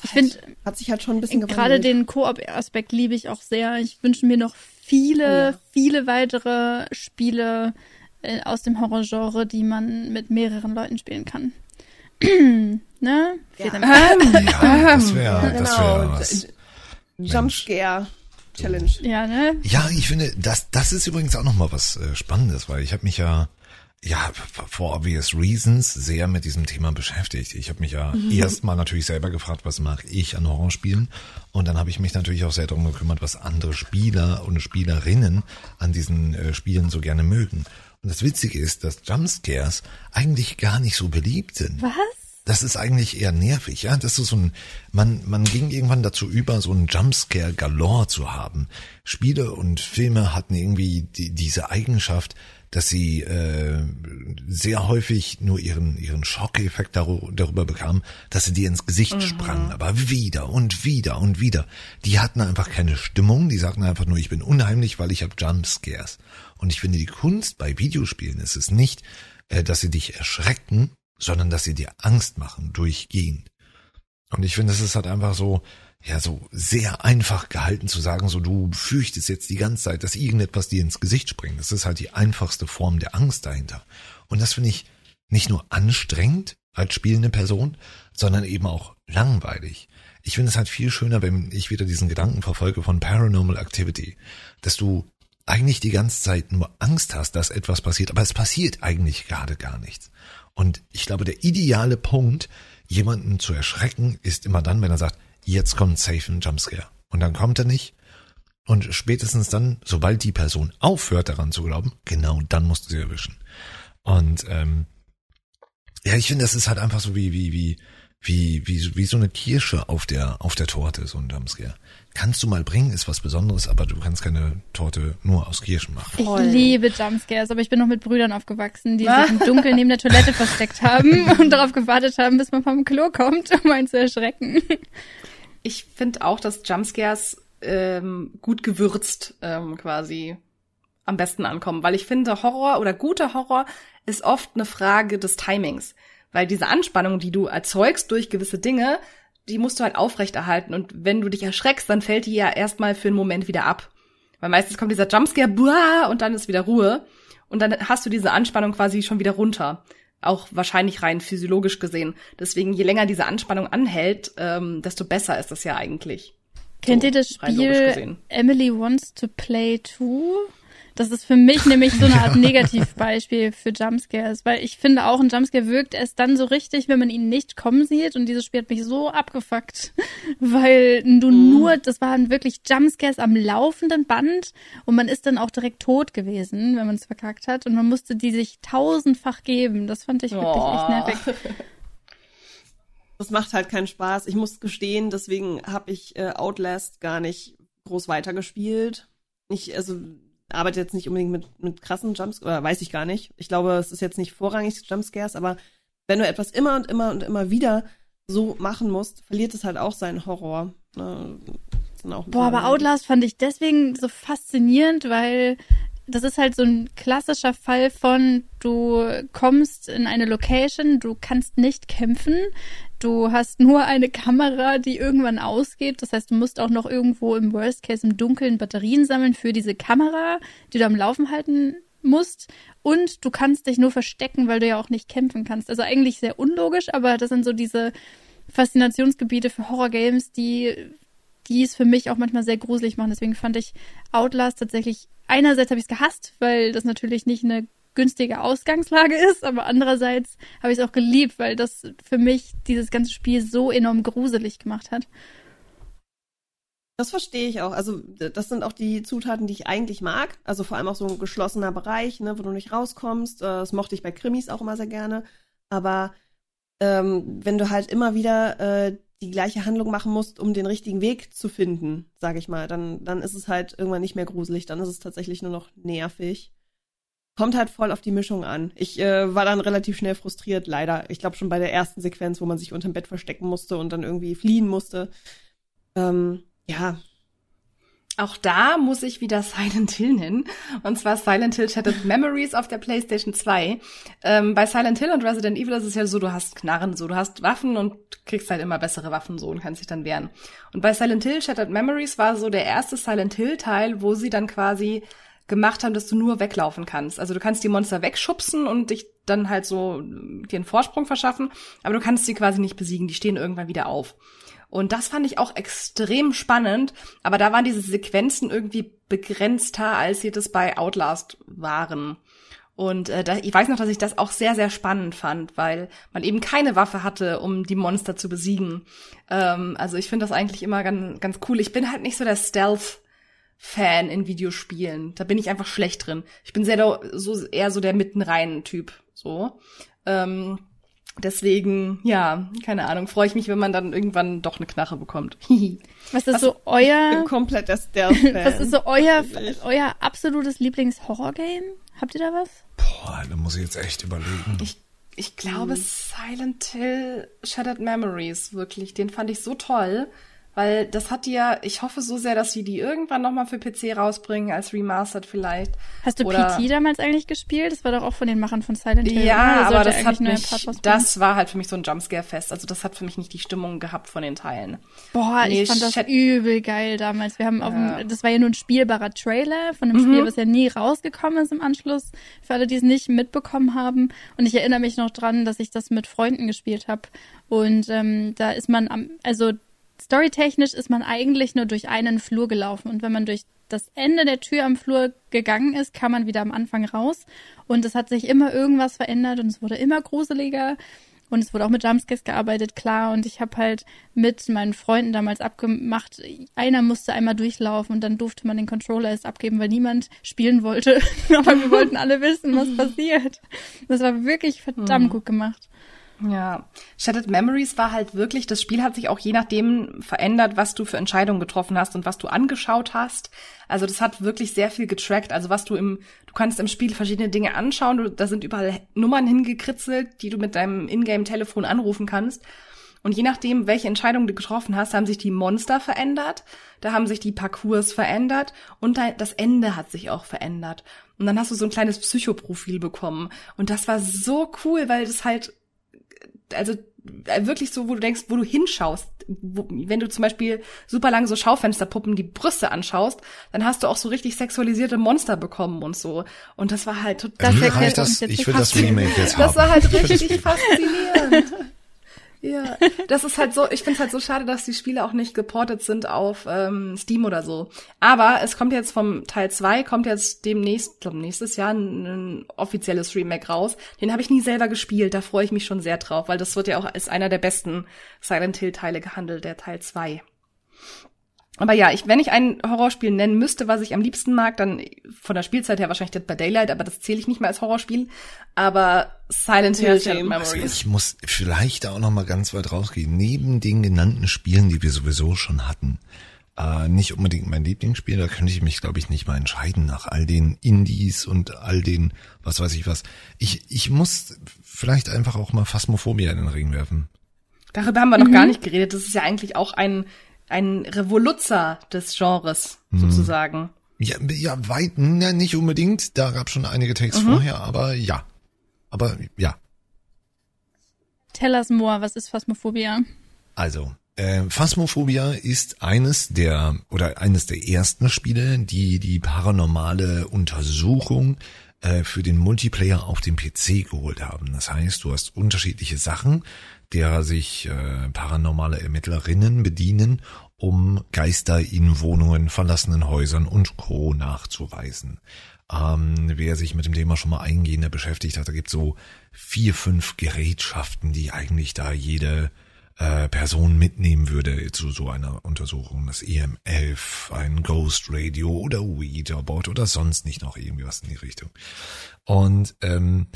Ich finde, hat sich halt schon ein bisschen gerade gewandelt. den Koop-Aspekt liebe ich auch sehr. Ich wünsche mir noch viele, Oh ja. viele weitere Spiele äh, aus dem Horrorgenre, die man mit mehreren Leuten spielen kann. ne? Ja. Dank. Ja, das wäre das genau. wär was. Jumpscare Challenge. Ja, ne? Ja, ich finde, das, das ist übrigens auch nochmal was äh, Spannendes, weil ich habe mich ja, ja, for obvious reasons sehr mit diesem Thema beschäftigt. Ich habe mich ja erstmal natürlich selber gefragt, was mache ich an Horrorspielen? Und dann habe ich mich natürlich auch sehr darum gekümmert, was andere Spieler und Spielerinnen an diesen äh, Spielen so gerne mögen. Und das Witzige ist, dass Jumpscares eigentlich gar nicht so beliebt sind. Was? Das ist eigentlich eher nervig, ja. Das ist so ein, man, man ging irgendwann dazu über, so einen Jumpscare galore zu haben. Spiele und Filme hatten irgendwie die, diese Eigenschaft, dass sie äh, sehr häufig nur ihren ihren Schockeffekt darüber bekamen, dass sie dir ins Gesicht sprangen, aber wieder und wieder und wieder. Die hatten einfach keine Stimmung, die sagten einfach nur, ich bin unheimlich, weil ich habe Jumpscares. Und ich finde, die Kunst bei Videospielen ist es nicht, äh, dass sie dich erschrecken, sondern dass sie dir Angst machen, durchgehend. Und ich finde, es ist halt einfach so, ja, so sehr einfach gehalten zu sagen, so du fürchtest jetzt die ganze Zeit, dass irgendetwas dir ins Gesicht springt. Das ist halt die einfachste Form der Angst dahinter. Und das finde ich nicht nur anstrengend als spielende Person, sondern eben auch langweilig. Ich finde es halt viel schöner, wenn ich wieder diesen Gedanken verfolge von Paranormal Activity, dass du eigentlich die ganze Zeit nur Angst hast, dass etwas passiert, aber es passiert eigentlich gerade gar nichts. Und ich glaube, der ideale Punkt, jemanden zu erschrecken, ist immer dann, wenn er sagt, jetzt kommt safe ein Jumpscare. Und dann kommt er nicht. Und spätestens dann, sobald die Person aufhört daran zu glauben, genau dann musst du sie erwischen. Und ähm, ja, ich finde, das ist halt einfach so wie, wie, wie, wie, wie, wie so eine Kirsche auf der, auf der Torte, so ein Jumpscare. Kannst du mal bringen, ist was Besonderes, aber du kannst keine Torte nur aus Kirschen machen. Ich Voll. liebe Jumpscares, aber ich bin noch mit Brüdern aufgewachsen, die sich im Dunkeln neben der Toilette versteckt haben und darauf gewartet haben, bis man vom Klo kommt, um einen zu erschrecken. Ich finde auch, dass Jumpscares ähm, gut gewürzt ähm, quasi am besten ankommen, weil ich finde, Horror oder guter Horror ist oft eine Frage des Timings, weil diese Anspannung, die du erzeugst durch gewisse Dinge, die musst du halt aufrechterhalten und wenn du dich erschreckst, dann fällt die ja erstmal für einen Moment wieder ab. Weil meistens kommt dieser Jumpscare, buah, und dann ist wieder Ruhe und dann hast du diese Anspannung quasi schon wieder runter. Auch wahrscheinlich rein physiologisch gesehen. Deswegen, je länger diese Anspannung anhält, ähm, desto besser ist das ja eigentlich. Kennt So, ihr das Spiel. Emily Wants to Play Too? Das ist für mich nämlich so eine Art Negativbeispiel für Jumpscares, weil ich finde auch, ein Jumpscare wirkt erst dann so richtig, wenn man ihn nicht kommen sieht und dieses Spiel hat mich so abgefuckt, weil du nur, das waren wirklich Jumpscares am laufenden Band und man ist dann auch direkt tot gewesen, wenn man es verkackt hat und man musste die sich tausendfach geben. Das fand ich wirklich Oh. echt nervig. Das macht halt keinen Spaß. Ich muss gestehen, deswegen habe ich äh, Outlast gar nicht groß weitergespielt. Ich, also arbeite jetzt nicht unbedingt mit, mit krassen Jumps, oder weiß ich gar nicht. Ich glaube, es ist jetzt nicht vorrangig Jumpscares, aber wenn du etwas immer und immer und immer wieder so machen musst, verliert es halt auch seinen Horror. Ne? Boah, aber Outlast fand ich deswegen so faszinierend, weil das ist halt so ein klassischer Fall von, du kommst in eine Location, du kannst nicht kämpfen, du hast nur eine Kamera, die irgendwann ausgeht. Das heißt, du musst auch noch irgendwo im Worst Case im Dunkeln Batterien sammeln für diese Kamera, die du am Laufen halten musst. Und du kannst dich nur verstecken, weil du ja auch nicht kämpfen kannst. Also eigentlich sehr unlogisch, aber das sind so diese Faszinationsgebiete für Horrorgames, die die es für mich auch manchmal sehr gruselig machen. Deswegen fand ich Outlast tatsächlich, einerseits habe ich es gehasst, weil das natürlich nicht eine günstige Ausgangslage ist, aber andererseits habe ich es auch geliebt, weil das für mich dieses ganze Spiel so enorm gruselig gemacht hat. Das verstehe ich auch. Also das sind auch die Zutaten, die ich eigentlich mag. Also vor allem auch so ein geschlossener Bereich, ne, wo du nicht rauskommst. Äh, Das mochte ich bei Krimis auch immer sehr gerne. Aber ähm, wenn du halt immer wieder äh, die gleiche Handlung machen musst, um den richtigen Weg zu finden, sage ich mal, dann, dann ist es halt irgendwann nicht mehr gruselig, dann ist es tatsächlich nur noch nervig. Kommt halt voll auf die Mischung an. Ich äh, war dann relativ schnell frustriert, leider. Ich glaube schon bei der ersten Sequenz, wo man sich unterm Bett verstecken musste und dann irgendwie fliehen musste. Ähm, ja, auch da muss ich wieder Silent Hill nennen. Und zwar Silent Hill Shattered Memories auf der PlayStation 2. Ähm, bei Silent Hill und Resident Evil ist es ja so, du hast Knarren, so du hast Waffen und kriegst halt immer bessere Waffen so und kannst dich dann wehren. Und bei Silent Hill Shattered Memories war so der erste Silent Hill Teil, wo sie dann quasi gemacht haben, dass du nur weglaufen kannst. Also du kannst die Monster wegschubsen und dich dann halt so dir einen Vorsprung verschaffen, aber du kannst sie quasi nicht besiegen, die stehen irgendwann wieder auf. Und das fand ich auch extrem spannend, aber da waren diese Sequenzen irgendwie begrenzter, als sie das bei Outlast waren. Und äh, da, ich weiß noch, dass ich das auch sehr, sehr spannend fand, weil man eben keine Waffe hatte, um die Monster zu besiegen. Ähm, also ich finde das eigentlich immer ganz, ganz cool. Ich bin halt nicht so der Stealth-Fan in Videospielen. Da bin ich einfach schlecht drin. Ich bin sehr so eher so der mittenrein Typ. So. Ähm, Deswegen, ja, keine Ahnung, freue ich mich, wenn man dann irgendwann doch eine Knarre bekommt. Was ist Was, so euer ich bin komplett der Stealth Was ist so euer euer absolutes Lieblings-Horror-Game? Habt ihr da was? Boah, da muss ich jetzt echt überlegen. Ich, ich glaube hm. Silent Hill Shattered Memories, wirklich. Den fand ich so toll. Weil das hat die ja, ich hoffe so sehr, dass sie die irgendwann nochmal für PC rausbringen, als Remastered vielleicht. Hast du Oder PT damals eigentlich gespielt? Das war doch auch von den Machern von Silent Hill. Ja, aber das hat mich, das war halt für mich so ein Jumpscare-Fest. Also das hat für mich nicht die Stimmung gehabt von den Teilen. Boah, nee, ich fand das übel geil damals. Wir haben ja. auf dem, das war ja nur ein spielbarer Trailer von einem mhm. Spiel, was ja nie rausgekommen ist im Anschluss. Für alle, die es nicht mitbekommen haben. Und ich erinnere mich noch dran, dass ich das mit Freunden gespielt habe. Und ähm, da ist man am, also Storytechnisch ist man eigentlich nur durch einen Flur gelaufen und wenn man durch das Ende der Tür am Flur gegangen ist, kam man wieder am Anfang raus und es hat sich immer irgendwas verändert und es wurde immer gruseliger und es wurde auch mit Jumpscares gearbeitet, klar. Und ich habe halt mit meinen Freunden damals abgemacht, einer musste einmal durchlaufen und dann durfte man den Controller erst abgeben, weil niemand spielen wollte. Aber wir wollten alle wissen, was passiert. Das war wirklich verdammt mhm. gut gemacht. Ja, Shattered Memories war halt wirklich, das Spiel hat sich auch je nachdem verändert, was du für Entscheidungen getroffen hast und was du angeschaut hast. Also das hat wirklich sehr viel getrackt. Also was du im, du kannst im Spiel verschiedene Dinge anschauen, du, da sind überall Nummern hingekritzelt, die du mit deinem Ingame-Telefon anrufen kannst. Und je nachdem, welche Entscheidung du getroffen hast, haben sich die Monster verändert, da haben sich die Parcours verändert und das Ende hat sich auch verändert. Und dann hast du so ein kleines Psychoprofil bekommen. Und das war so cool, weil das halt also äh, wirklich so, wo du denkst, wo du hinschaust. Wo, wenn du zum Beispiel super lange so Schaufensterpuppen die Brüste anschaust, dann hast du auch so richtig sexualisierte Monster bekommen und so. Und das war halt total also, das, Ich will das Remake jetzt haben. Das war halt richtig faszinierend. Ja, das ist halt so, ich finde es halt so schade, dass die Spiele auch nicht geportet sind auf ähm, Steam oder so. Aber es kommt jetzt vom Teil 2, kommt jetzt demnächst, glaube nächstes Jahr ein, ein offizielles Remake raus. Den habe ich nie selber gespielt, da freue ich mich schon sehr drauf, weil das wird ja auch als einer der besten Silent Hill Teile gehandelt, der Teil 2. Aber ja, ich, wenn ich ein Horrorspiel nennen müsste, was ich am liebsten mag, dann von der Spielzeit her wahrscheinlich Dead by Daylight, aber das zähle ich nicht mehr als Horrorspiel. Aber Silent Hill ja, Memories. Also ich muss vielleicht auch noch mal ganz weit rausgehen. Neben den genannten Spielen, die wir sowieso schon hatten, äh, nicht unbedingt mein Lieblingsspiel, da könnte ich mich, glaube ich, nicht mal entscheiden nach all den Indies und all den, was weiß ich was. Ich, ich muss vielleicht einfach auch mal Phasmophobia in den Ring werfen. Darüber haben wir noch mhm. gar nicht geredet. Das ist ja eigentlich auch ein ein Revoluzzer des Genres mhm. sozusagen. Ja, ja, weit, ja, nicht unbedingt. Da gab schon einige Takes mhm. vorher, aber ja. Aber ja. Tell us more, was ist Phasmophobia? Also, äh, Phasmophobia ist eines der oder eines der ersten Spiele, die die paranormale Untersuchung äh, für den Multiplayer auf dem PC geholt haben. Das heißt, du hast unterschiedliche Sachen, derer sich äh, paranormale Ermittlerinnen bedienen, um Geister in Wohnungen, verlassenen Häusern und Co. nachzuweisen. Ähm, wer sich mit dem Thema schon mal eingehender beschäftigt hat, da gibt so vier, fünf Gerätschaften, die eigentlich da jede äh, Person mitnehmen würde zu so einer Untersuchung. Das EM11, ein Ghost Radio oder Ouija Board oder sonst nicht noch irgendwie was in die Richtung. Und ähm,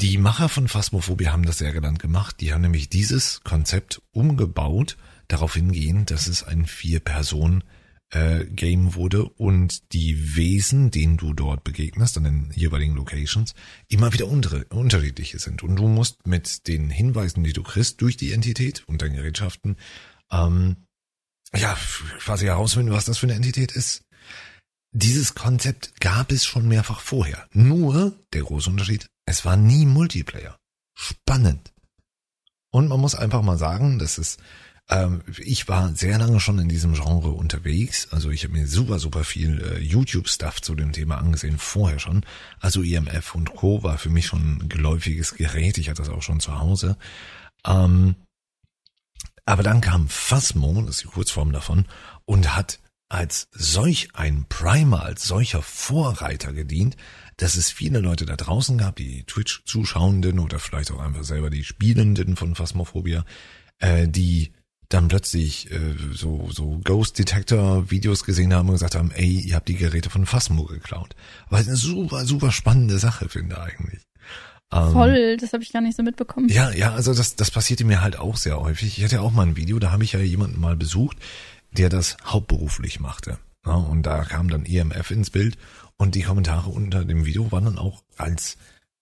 Die Macher von Phasmophobia haben das sehr gelernt gemacht. Die haben nämlich dieses Konzept umgebaut, darauf hingehend, dass es ein Vier-Personen- äh, Game wurde und die Wesen, denen du dort begegnest, an den jeweiligen Locations, immer wieder unter, unterschiedliche sind. Und du musst mit den Hinweisen, die du kriegst, durch die Entität und deine Gerätschaften, ähm, ja, quasi herausfinden, was das für eine Entität ist. Dieses Konzept gab es schon mehrfach vorher. Nur, der große Unterschied, es war nie Multiplayer. Spannend. Und man muss einfach mal sagen, das ist ähm, ich war sehr lange schon in diesem Genre unterwegs. Also ich habe mir super, super viel äh, YouTube-Stuff zu dem Thema angesehen, vorher schon. Also IMF und Co. war für mich schon ein geläufiges Gerät. Ich hatte das auch schon zu Hause. Ähm, aber dann kam Phasmo, das ist die Kurzform davon, und hat als solch ein Primer, als solcher Vorreiter gedient, dass es viele Leute da draußen gab, die Twitch-Zuschauenden oder vielleicht auch einfach selber die Spielenden von Phasmophobia, äh, die dann plötzlich äh, so, so Ghost Detector Videos gesehen haben und gesagt haben, ey, ihr habt die Geräte von Phasmo geklaut. Was eine super, super spannende Sache finde eigentlich. Ähm, Voll, das habe ich gar nicht so mitbekommen. Ja, ja, also das, das passierte mir halt auch sehr häufig. Ich hatte ja auch mal ein Video, da habe ich ja jemanden mal besucht, der das hauptberuflich machte. Ja, und da kam dann EMF ins Bild und die Kommentare unter dem Video waren dann auch als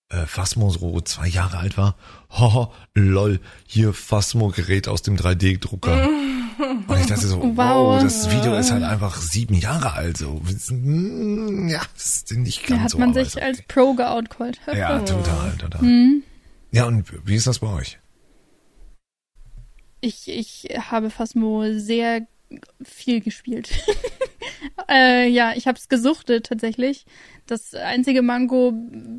äh, Phasmo so zwei Jahre alt war, haha, lol, hier Phasmo-Gerät aus dem 3D-Drucker. Und ich dachte so, wow. das Video ist halt einfach sieben Jahre alt. So, hm, ja, das ist nicht ganz ja, hat so. man sich als Pro geoutcallt. ja, total, total. Hm. Ja, und wie ist das bei euch? Ich, ich habe Phasmo sehr viel gespielt. äh, ja, ich habe es gesuchtet tatsächlich. Das einzige Mango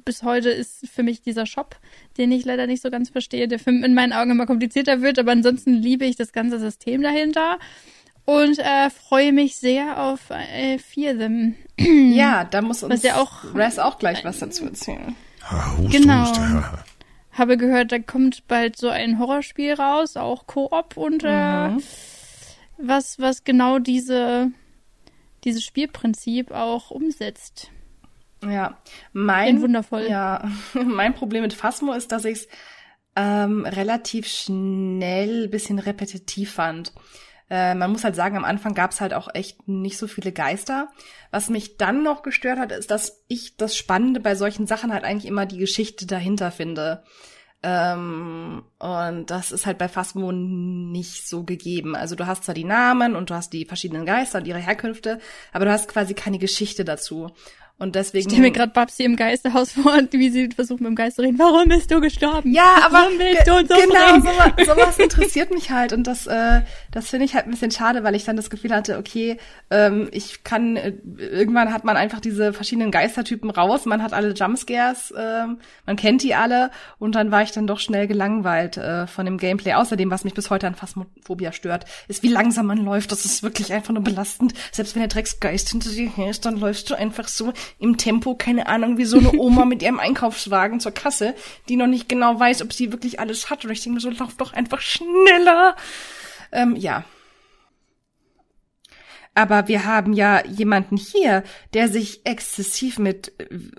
bis heute ist für mich dieser Shop, den ich leider nicht so ganz verstehe, der für, in meinen Augen immer komplizierter wird, aber ansonsten liebe ich das ganze System dahinter und äh, freue mich sehr auf äh, Fear Them. ja, da muss uns ja auch, Res auch gleich was dazu erzählen. Hust, genau. Hust, ja. Habe gehört, da kommt bald so ein Horrorspiel raus, auch Koop und äh, mhm. Was, was genau diese, dieses Spielprinzip auch umsetzt. Ja, mein wundervoll. Ja, mein Problem mit Phasmo ist, dass ich es ähm, relativ schnell bisschen repetitiv fand. Äh, man muss halt sagen, am Anfang gab es halt auch echt nicht so viele Geister. Was mich dann noch gestört hat, ist, dass ich das Spannende bei solchen Sachen halt eigentlich immer die Geschichte dahinter finde. Ähm, und das ist halt bei Phasmo nicht so gegeben. Also du hast zwar die Namen und du hast die verschiedenen Geister und ihre Herkünfte, aber du hast quasi keine Geschichte dazu. Und deswegen. Ich stelle mir gerade Babsi im Geisterhaus vor, wie sie versucht mit dem Geist zu reden. Warum bist du gestorben? Ja, aber Warum willst du uns genau, sowas, sowas interessiert mich halt. Und das, äh, das finde ich halt ein bisschen schade, weil ich dann das Gefühl hatte, okay, ähm, ich kann, äh, irgendwann hat man einfach diese verschiedenen Geistertypen raus, man hat alle Jumpscares, äh, man kennt die alle und dann war ich dann doch schnell gelangweilt äh, von dem Gameplay. Außerdem, was mich bis heute an Phasmophobia stört, ist, wie langsam man läuft. Das ist wirklich einfach nur belastend. Selbst wenn der Drecksgeist hinter dir her ist, dann läufst du einfach so im Tempo, keine Ahnung, wie so eine Oma mit ihrem Einkaufswagen zur Kasse, die noch nicht genau weiß, ob sie wirklich alles hat. Und ich denke mir so, lauf doch einfach schneller. Ähm, ja. Aber wir haben ja jemanden hier, der sich exzessiv mit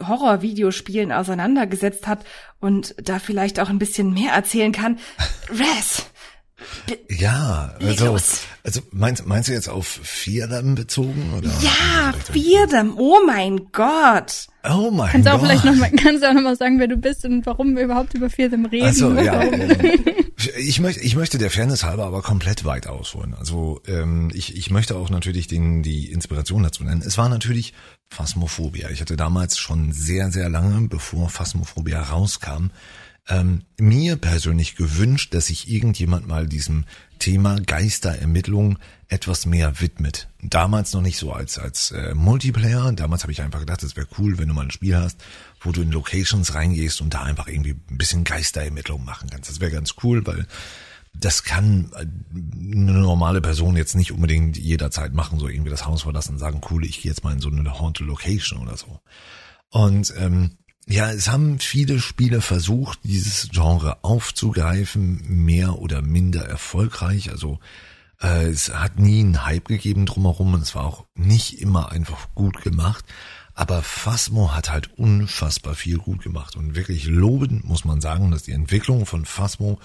Horror-Videospielen auseinandergesetzt hat und da vielleicht auch ein bisschen mehr erzählen kann. Res, ja, also, also meinst, meinst du jetzt auf Feardam bezogen oder? Ja, Feardam. Oh mein Gott. Oh mein kannst Gott. Auch vielleicht noch mal, kannst du auch noch mal sagen, wer du bist und warum wir überhaupt über Feardam reden? Also ja. ich möchte, ich möchte der Fairness halber aber komplett weit ausholen. Also ähm, ich, ich möchte auch natürlich den die Inspiration dazu nennen. Es war natürlich Phasmophobia. Ich hatte damals schon sehr sehr lange, bevor Phasmophobia rauskam ähm, mir persönlich gewünscht, dass sich irgendjemand mal diesem Thema Geisterermittlung etwas mehr widmet. Damals noch nicht so als als äh, Multiplayer. Damals habe ich einfach gedacht, es wäre cool, wenn du mal ein Spiel hast, wo du in Locations reingehst und da einfach irgendwie ein bisschen Geisterermittlung machen kannst. Das wäre ganz cool, weil das kann äh, eine normale Person jetzt nicht unbedingt jederzeit machen, so irgendwie das Haus verlassen und sagen, cool, ich gehe jetzt mal in so eine Haunted Location oder so. Und ähm, ja, es haben viele Spiele versucht, dieses Genre aufzugreifen, mehr oder minder erfolgreich. Also äh, es hat nie einen Hype gegeben drumherum und es war auch nicht immer einfach gut gemacht. Aber Phasmo hat halt unfassbar viel gut gemacht und wirklich lobend muss man sagen, dass die Entwicklung von Phasmo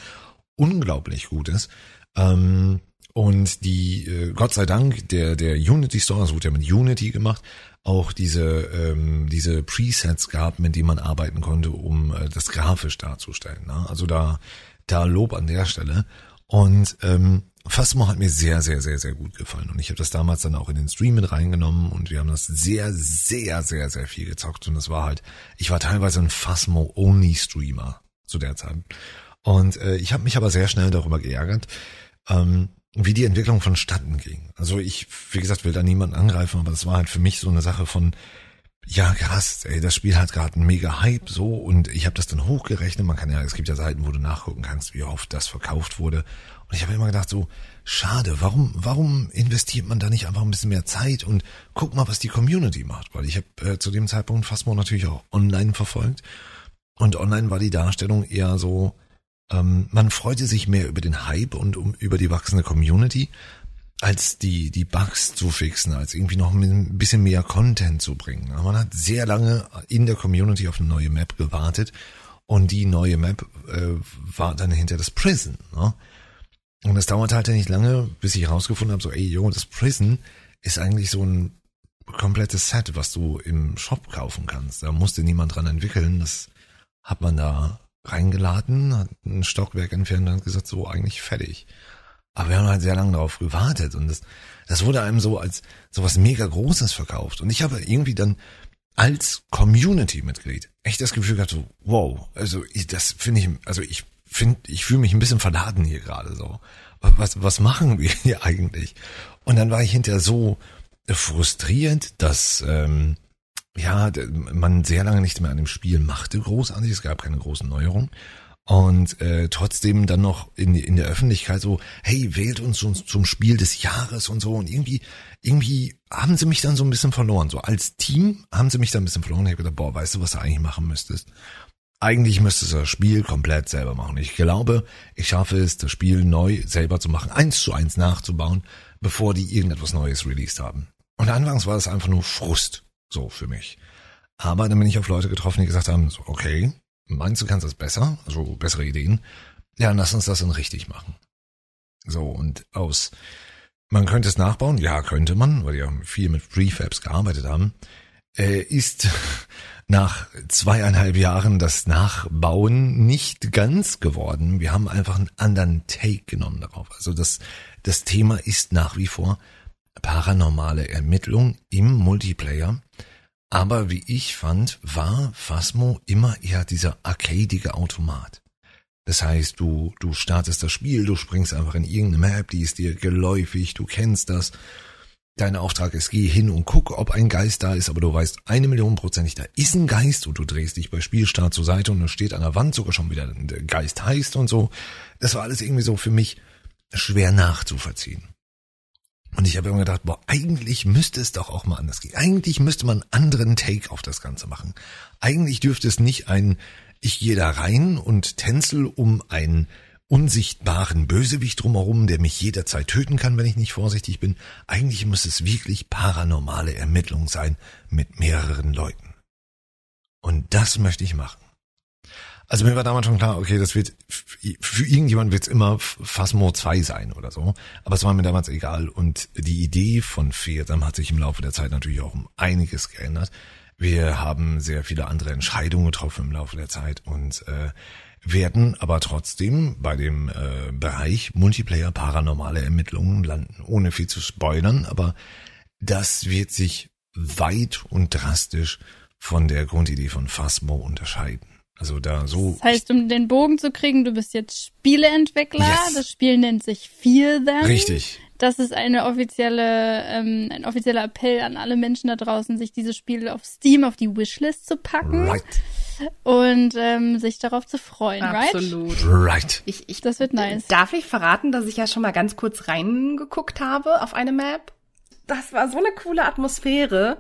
unglaublich gut ist. Ähm, und die, äh, Gott sei Dank, der, der Unity Store, das wurde ja mit Unity gemacht, auch diese, ähm, diese Presets gab, mit denen man arbeiten konnte, um äh, das grafisch darzustellen. Ne? Also da, da Lob an der Stelle. Und ähm, Phasmo hat mir sehr, sehr, sehr, sehr gut gefallen. Und ich habe das damals dann auch in den Stream mit reingenommen und wir haben das sehr, sehr, sehr, sehr viel gezockt. Und das war halt, ich war teilweise ein Phasmo-Only-Streamer zu der Zeit. Und äh, ich habe mich aber sehr schnell darüber geärgert, ähm, wie die Entwicklung vonstatten ging. Also ich, wie gesagt, will da niemanden angreifen, aber das war halt für mich so eine Sache von, ja krass, ey, das Spiel hat gerade einen mega Hype so und ich habe das dann hochgerechnet. Man kann ja, es gibt ja Seiten, wo du nachgucken kannst, wie oft das verkauft wurde. Und ich habe immer gedacht so, schade, warum, warum investiert man da nicht einfach ein bisschen mehr Zeit und guck mal, was die Community macht? Weil ich habe äh, zu dem Zeitpunkt Phasmo natürlich auch online verfolgt und online war die Darstellung eher so, ähm, man freute sich mehr über den Hype und um, über die wachsende Community, als die, die Bugs zu fixen, als irgendwie noch ein bisschen mehr Content zu bringen. Man hat sehr lange in der Community auf eine neue Map gewartet und die neue Map äh, war dann hinter das Prison. Ne? Und es dauerte halt nicht lange, bis ich herausgefunden habe, so, ey, jo, das Prison ist eigentlich so ein komplettes Set, was du im Shop kaufen kannst. Da musste niemand dran entwickeln. Das hat man da reingeladen, hat ein Stockwerk entfernt und hat gesagt, so eigentlich fertig. Aber wir haben halt sehr lange darauf gewartet und das, das wurde einem so als so was mega Großes verkauft. Und ich habe irgendwie dann als Community-Mitglied echt das Gefühl gehabt, so, wow, also ich, das finde ich, also ich finde, ich fühle mich ein bisschen verladen hier gerade so. Was, was machen wir hier eigentlich? Und dann war ich hinterher so frustriert, dass ähm, ja, man sehr lange nicht mehr an dem Spiel machte großartig, es gab keine großen Neuerungen. Und äh, trotzdem dann noch in, in der Öffentlichkeit so, hey, wählt uns zum, zum Spiel des Jahres und so. Und irgendwie, irgendwie haben sie mich dann so ein bisschen verloren. So als Team haben sie mich dann ein bisschen verloren. Ich habe gedacht, boah, weißt du, was du eigentlich machen müsstest? Eigentlich müsstest du das Spiel komplett selber machen. Ich glaube, ich schaffe es, das Spiel neu selber zu machen, eins zu eins nachzubauen, bevor die irgendetwas Neues released haben. Und anfangs war das einfach nur Frust. So für mich. Aber dann bin ich auf Leute getroffen, die gesagt haben, so, okay, meinst du kannst das besser? Also bessere Ideen? Ja, lass uns das dann richtig machen. So, und aus, man könnte es nachbauen, ja, könnte man, weil die ja viel mit Prefabs gearbeitet haben, äh, ist nach zweieinhalb Jahren das Nachbauen nicht ganz geworden. Wir haben einfach einen anderen Take genommen darauf. Also das, das Thema ist nach wie vor paranormale Ermittlung im Multiplayer. Aber wie ich fand, war Phasmo immer eher dieser arcadige Automat. Das heißt, du, du startest das Spiel, du springst einfach in irgendeine Map, die ist dir geläufig, du kennst das. Dein Auftrag ist, geh hin und guck, ob ein Geist da ist, aber du weißt eine Million prozentig, da ist ein Geist und du drehst dich bei Spielstart zur Seite und da steht an der Wand sogar schon wieder, der Geist heißt und so. Das war alles irgendwie so für mich schwer nachzuvollziehen. Und ich habe immer gedacht, boah, eigentlich müsste es doch auch mal anders gehen. Eigentlich müsste man einen anderen Take auf das Ganze machen. Eigentlich dürfte es nicht ein, ich gehe da rein und tänzel um einen unsichtbaren Bösewicht drumherum, der mich jederzeit töten kann, wenn ich nicht vorsichtig bin. Eigentlich muss es wirklich paranormale Ermittlung sein mit mehreren Leuten. Und das möchte ich machen. Also mir war damals schon klar, okay, das wird, für irgendjemand wird es immer Phasmo 2 sein oder so. Aber es war mir damals egal. Und die Idee von Fearsam hat sich im Laufe der Zeit natürlich auch um einiges geändert. Wir haben sehr viele andere Entscheidungen getroffen im Laufe der Zeit und äh, werden aber trotzdem bei dem äh, Bereich Multiplayer paranormale Ermittlungen landen, ohne viel zu spoilern, aber das wird sich weit und drastisch von der Grundidee von Phasmo unterscheiden. Also da so. Das heißt, um den Bogen zu kriegen, du bist jetzt Spieleentwickler. Yes. Das Spiel nennt sich Feel Them. Richtig. Das ist eine offizielle, ähm, ein offizieller Appell an alle Menschen da draußen, sich dieses Spiel auf Steam auf die Wishlist zu packen. Right. Und ähm, sich darauf zu freuen, Absolut. right? Right. Ich, ich, das wird nice. Darf ich verraten, dass ich ja schon mal ganz kurz reingeguckt habe auf eine Map? Das war so eine coole Atmosphäre.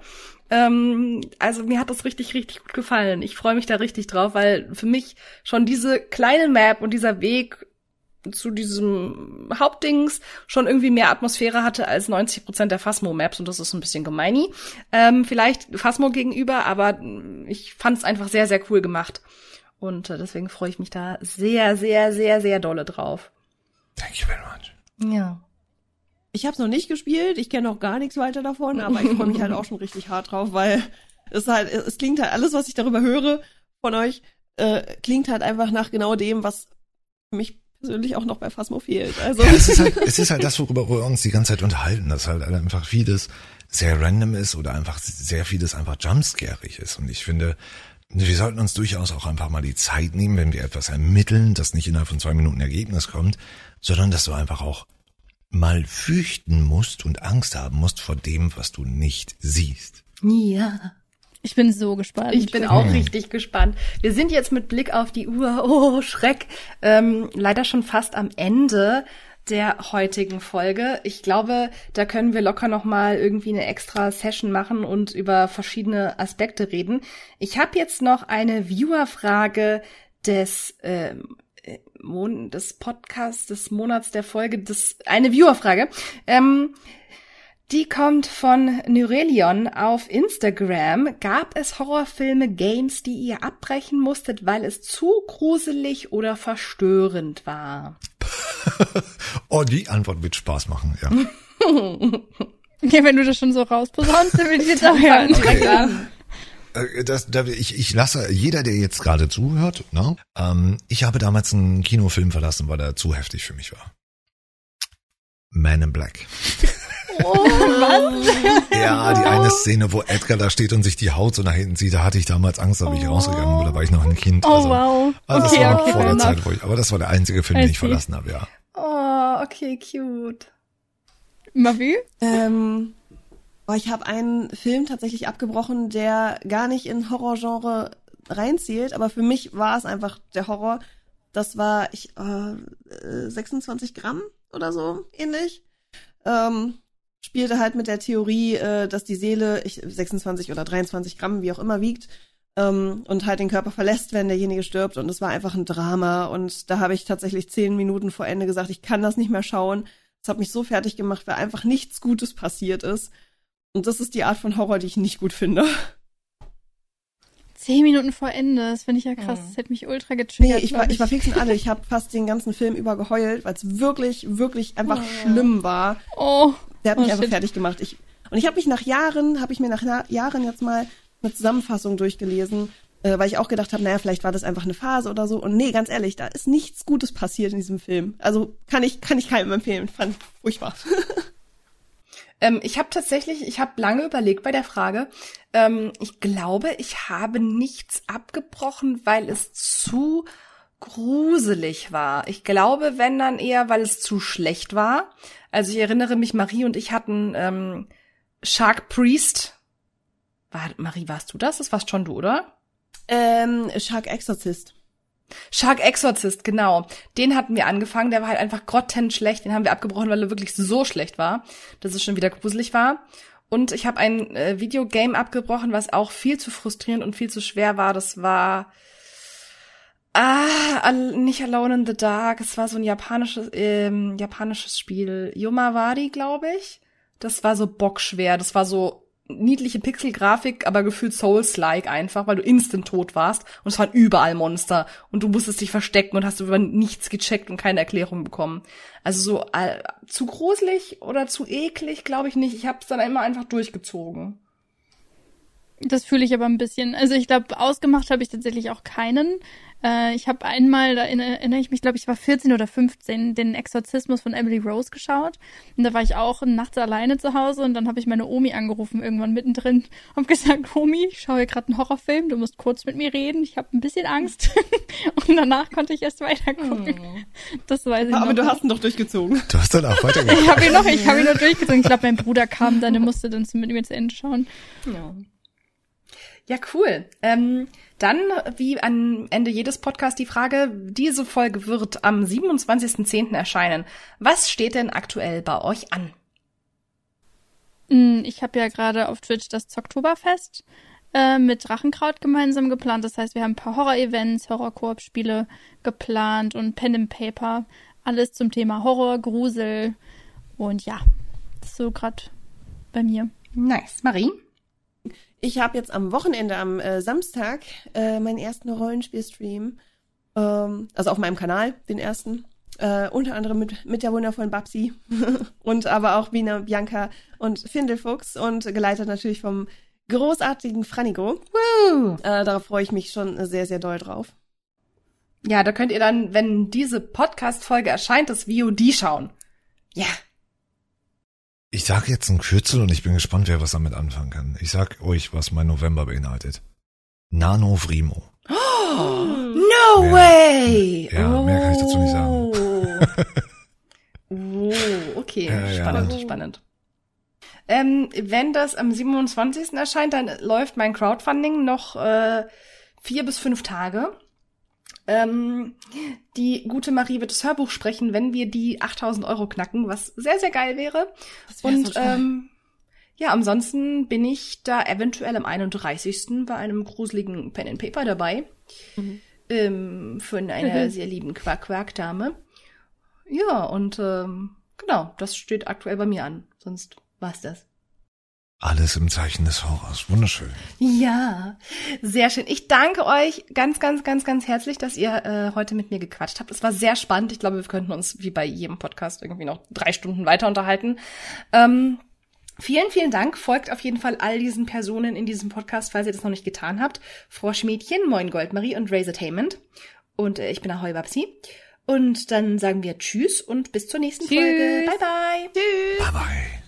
Ähm, also mir hat das richtig, richtig gut gefallen. Ich freue mich da richtig drauf, weil für mich schon diese kleine Map und dieser Weg zu diesem Hauptdings schon irgendwie mehr Atmosphäre hatte als 90 Prozent der Phasmo-Maps und das ist ein bisschen gemeini. Ähm, vielleicht Phasmo gegenüber, aber ich fand es einfach sehr, sehr cool gemacht. Und äh, deswegen freue ich mich da sehr, sehr, sehr, sehr dolle drauf. Thank you very much. Ja. Ich habe es noch nicht gespielt, ich kenne noch gar nichts weiter davon, aber ich freue mich halt auch schon richtig hart drauf, weil es halt, es klingt halt alles, was ich darüber höre von euch, äh, klingt halt einfach nach genau dem, was mich persönlich auch noch bei Phasmo fehlt. Also Ja, es ist halt, es ist halt das, worüber wir uns die ganze Zeit unterhalten, dass halt einfach vieles sehr random ist oder einfach sehr vieles einfach jumpscarig ist. Und ich finde, wir sollten uns durchaus auch einfach mal die Zeit nehmen, wenn wir etwas ermitteln, das nicht innerhalb von zwei Minuten Ergebnis kommt, sondern dass du einfach auch mal fürchten musst und Angst haben musst vor dem, was du nicht siehst. Ja. Ich bin so gespannt. Ich bin auch richtig gespannt. Wir sind jetzt mit Blick auf die Uhr, oh Schreck, ähm, leider schon fast am Ende der heutigen Folge. Ich glaube, da können wir locker noch mal irgendwie eine extra Session machen und über verschiedene Aspekte reden. Ich habe jetzt noch eine Viewerfrage des ähm, äh, Mon des Podcasts des Monats der Folge, des eine Viewerfrage. Ähm, die kommt von Nurelion auf Instagram. Gab es Horrorfilme, Games, die ihr abbrechen musstet, weil es zu gruselig oder verstörend war? oh, die Antwort wird Spaß machen, ja. Okay, wenn du das schon so rausposaunst, dann will ich jetzt auch hören. Äh, Das, da, ich, ich lasse jeder, der jetzt gerade zuhört, ne? ähm, ich habe damals einen Kinofilm verlassen, weil er zu heftig für mich war. Man in Black. Oh, was? Ja, die eine Szene, wo Edgar da steht und sich die Haut so nach hinten zieht, da hatte ich damals Angst, da bin ich Oh. rausgegangen, weil da war ich noch ein Kind. Oh, also, wow. Also Okay, das war noch okay, vor der Zeit, wo ich, aber das war der einzige Film, den ich verlassen habe, ja. Oh, okay, cute. Mavi? Ähm, boah, ich habe einen Film tatsächlich abgebrochen, der gar nicht in Horrorgenre reinzielt, aber für mich war es einfach der Horror. Das war ich äh, äh, 26 Gramm oder so ähnlich. Ähm, spielte halt mit der Theorie, äh, dass die Seele ich, 26 oder 23 Gramm, wie auch immer, wiegt ähm, und halt den Körper verlässt, wenn derjenige stirbt. Und es war einfach ein Drama. Und da habe ich tatsächlich zehn Minuten vor Ende gesagt, ich kann das nicht mehr schauen. Das hat mich so fertig gemacht, weil einfach nichts Gutes passiert ist. Und das ist die Art von Horror, die ich nicht gut finde. Zehn Minuten vor Ende, das finde ich ja krass. Mhm. Das hätte mich ultra Nee, getriggert. ich war, ich war fix und alle. Ich habe fast den ganzen Film über geheult, weil es wirklich, wirklich einfach schlimm war. Oh, Der hat Oh, mich einfach shit. fertig gemacht. Ich, und ich habe mich nach Jahren, habe ich mir nach Na- Jahren jetzt mal eine Zusammenfassung durchgelesen, äh, weil ich auch gedacht habe, naja, vielleicht war das einfach eine Phase oder so. Und nee, ganz ehrlich, da ist nichts Gutes passiert in diesem Film. Also kann ich, kann ich keinem empfehlen. Fand ich furchtbar. Ähm, ich habe tatsächlich, ich habe lange überlegt bei der Frage. Ähm, ich glaube, ich habe nichts abgebrochen, weil es zu gruselig war. Ich glaube, wenn dann eher, weil es zu schlecht war. Also ich erinnere mich, Marie und ich hatten ähm, Shark Priest. War, Marie, warst du das? Das warst schon du, oder? ähm, Shark Exorcist. Shark Exorcist, genau. Den hatten wir angefangen, der war halt einfach grottenschlecht. Den haben wir abgebrochen, weil er wirklich so schlecht war, dass es schon wieder gruselig war. Und ich habe ein äh, Videogame abgebrochen, was auch viel zu frustrierend und viel zu schwer war. Das war ah, nicht Alone in the Dark. Es war so ein japanisches ähm, japanisches Spiel, Yomawari, glaube ich. Das war so bockschwer. Das war so niedliche Pixelgrafik, aber gefühlt Souls-like einfach, weil du instant tot warst und es waren überall Monster und du musstest dich verstecken und hast über nichts gecheckt und keine Erklärung bekommen. Also so äh, zu gruselig oder zu eklig, glaube ich nicht. Ich habe es dann immer einfach durchgezogen. Das fühle ich aber ein bisschen. Also ich glaube, ausgemacht habe ich tatsächlich auch keinen. Äh, ich habe einmal, da erinnere, ich mich, glaube ich, war 14 oder 15, den Exorzismus von Emily Rose geschaut. Und da war ich auch nachts alleine zu Hause und dann habe ich meine Omi angerufen, irgendwann mittendrin, und gesagt, Omi, ich schaue hier gerade einen Horrorfilm, du musst kurz mit mir reden, ich habe ein bisschen Angst. und danach konnte ich erst weiter gucken. Das weiß ich Aber noch. du hast ihn doch durchgezogen. Du hast dann auch weitergemacht. ich habe ihn noch, ich habe ihn noch durchgezogen. Ich glaube, mein Bruder kam dann, der musste dann mit mir zu Ende schauen. Ja. Ja, cool. Ähm, dann, wie am Ende jedes Podcasts, die Frage, diese Folge wird am 27.10. erscheinen. Was steht denn aktuell bei euch an? Mm, Ich habe ja gerade auf Twitch das Zocktoberfest äh, mit Drachenkraut gemeinsam geplant. Das heißt, wir haben ein paar Horror-Events, Horror-Koop-Spiele geplant und Pen and Paper. alles zum Thema Horror, Grusel und ja, das ist so gerade bei mir. Nice. Marie? Ich habe jetzt am Wochenende, am äh, Samstag, äh, meinen ersten Rollenspielstream. Ähm, also auf meinem Kanal, den ersten. Äh, unter anderem mit, mit der wundervollen Babsi und aber auch Wiener, Bianca und Findelfuchs und geleitet natürlich vom großartigen Franigo. Woo. Äh, darauf freue ich mich schon sehr, sehr doll drauf. Ja, da könnt ihr dann, wenn diese Podcast-Folge erscheint, das VOD schauen. Ja. Ich sage jetzt ein Kürzel und ich bin gespannt, wer was damit anfangen kann. Ich sag euch, was mein November beinhaltet. Nano Vrimo. No Ja. way! Ja, mehr kann ich dazu nicht sagen. oh, okay. Ja, ja. spannend, spannend. Ähm, wenn das am 27. erscheint, dann läuft mein Crowdfunding noch äh, vier bis fünf Tage. Ähm, die gute Marie wird das Hörbuch sprechen, wenn wir die 8000 Euro knacken, was sehr, sehr geil wäre. Und so ähm, ja, ansonsten bin ich da eventuell am 31. bei einem gruseligen Pen and Paper dabei. Mhm. Ähm, von einer Mhm. sehr lieben Quack-Quack-Dame. Ja, und ähm, genau, das steht aktuell bei mir an. Sonst war's das. Alles im Zeichen des Horrors. Wunderschön. Ja, sehr schön. Ich danke euch ganz, ganz, ganz, ganz herzlich, dass ihr äh, heute mit mir gequatscht habt. Es war sehr spannend. Ich glaube, wir könnten uns wie bei jedem Podcast irgendwie noch drei Stunden weiter unterhalten. Ähm, vielen, vielen Dank. Folgt auf jeden Fall all diesen Personen in diesem Podcast, falls ihr das noch nicht getan habt. Froschmädchen, Moin Goldmarie und Razortainment. Und äh, ich bin Ahoi Babsi. Und dann sagen wir Tschüss und bis zur nächsten Tschüss. Folge. Bye, bye. Bye bye.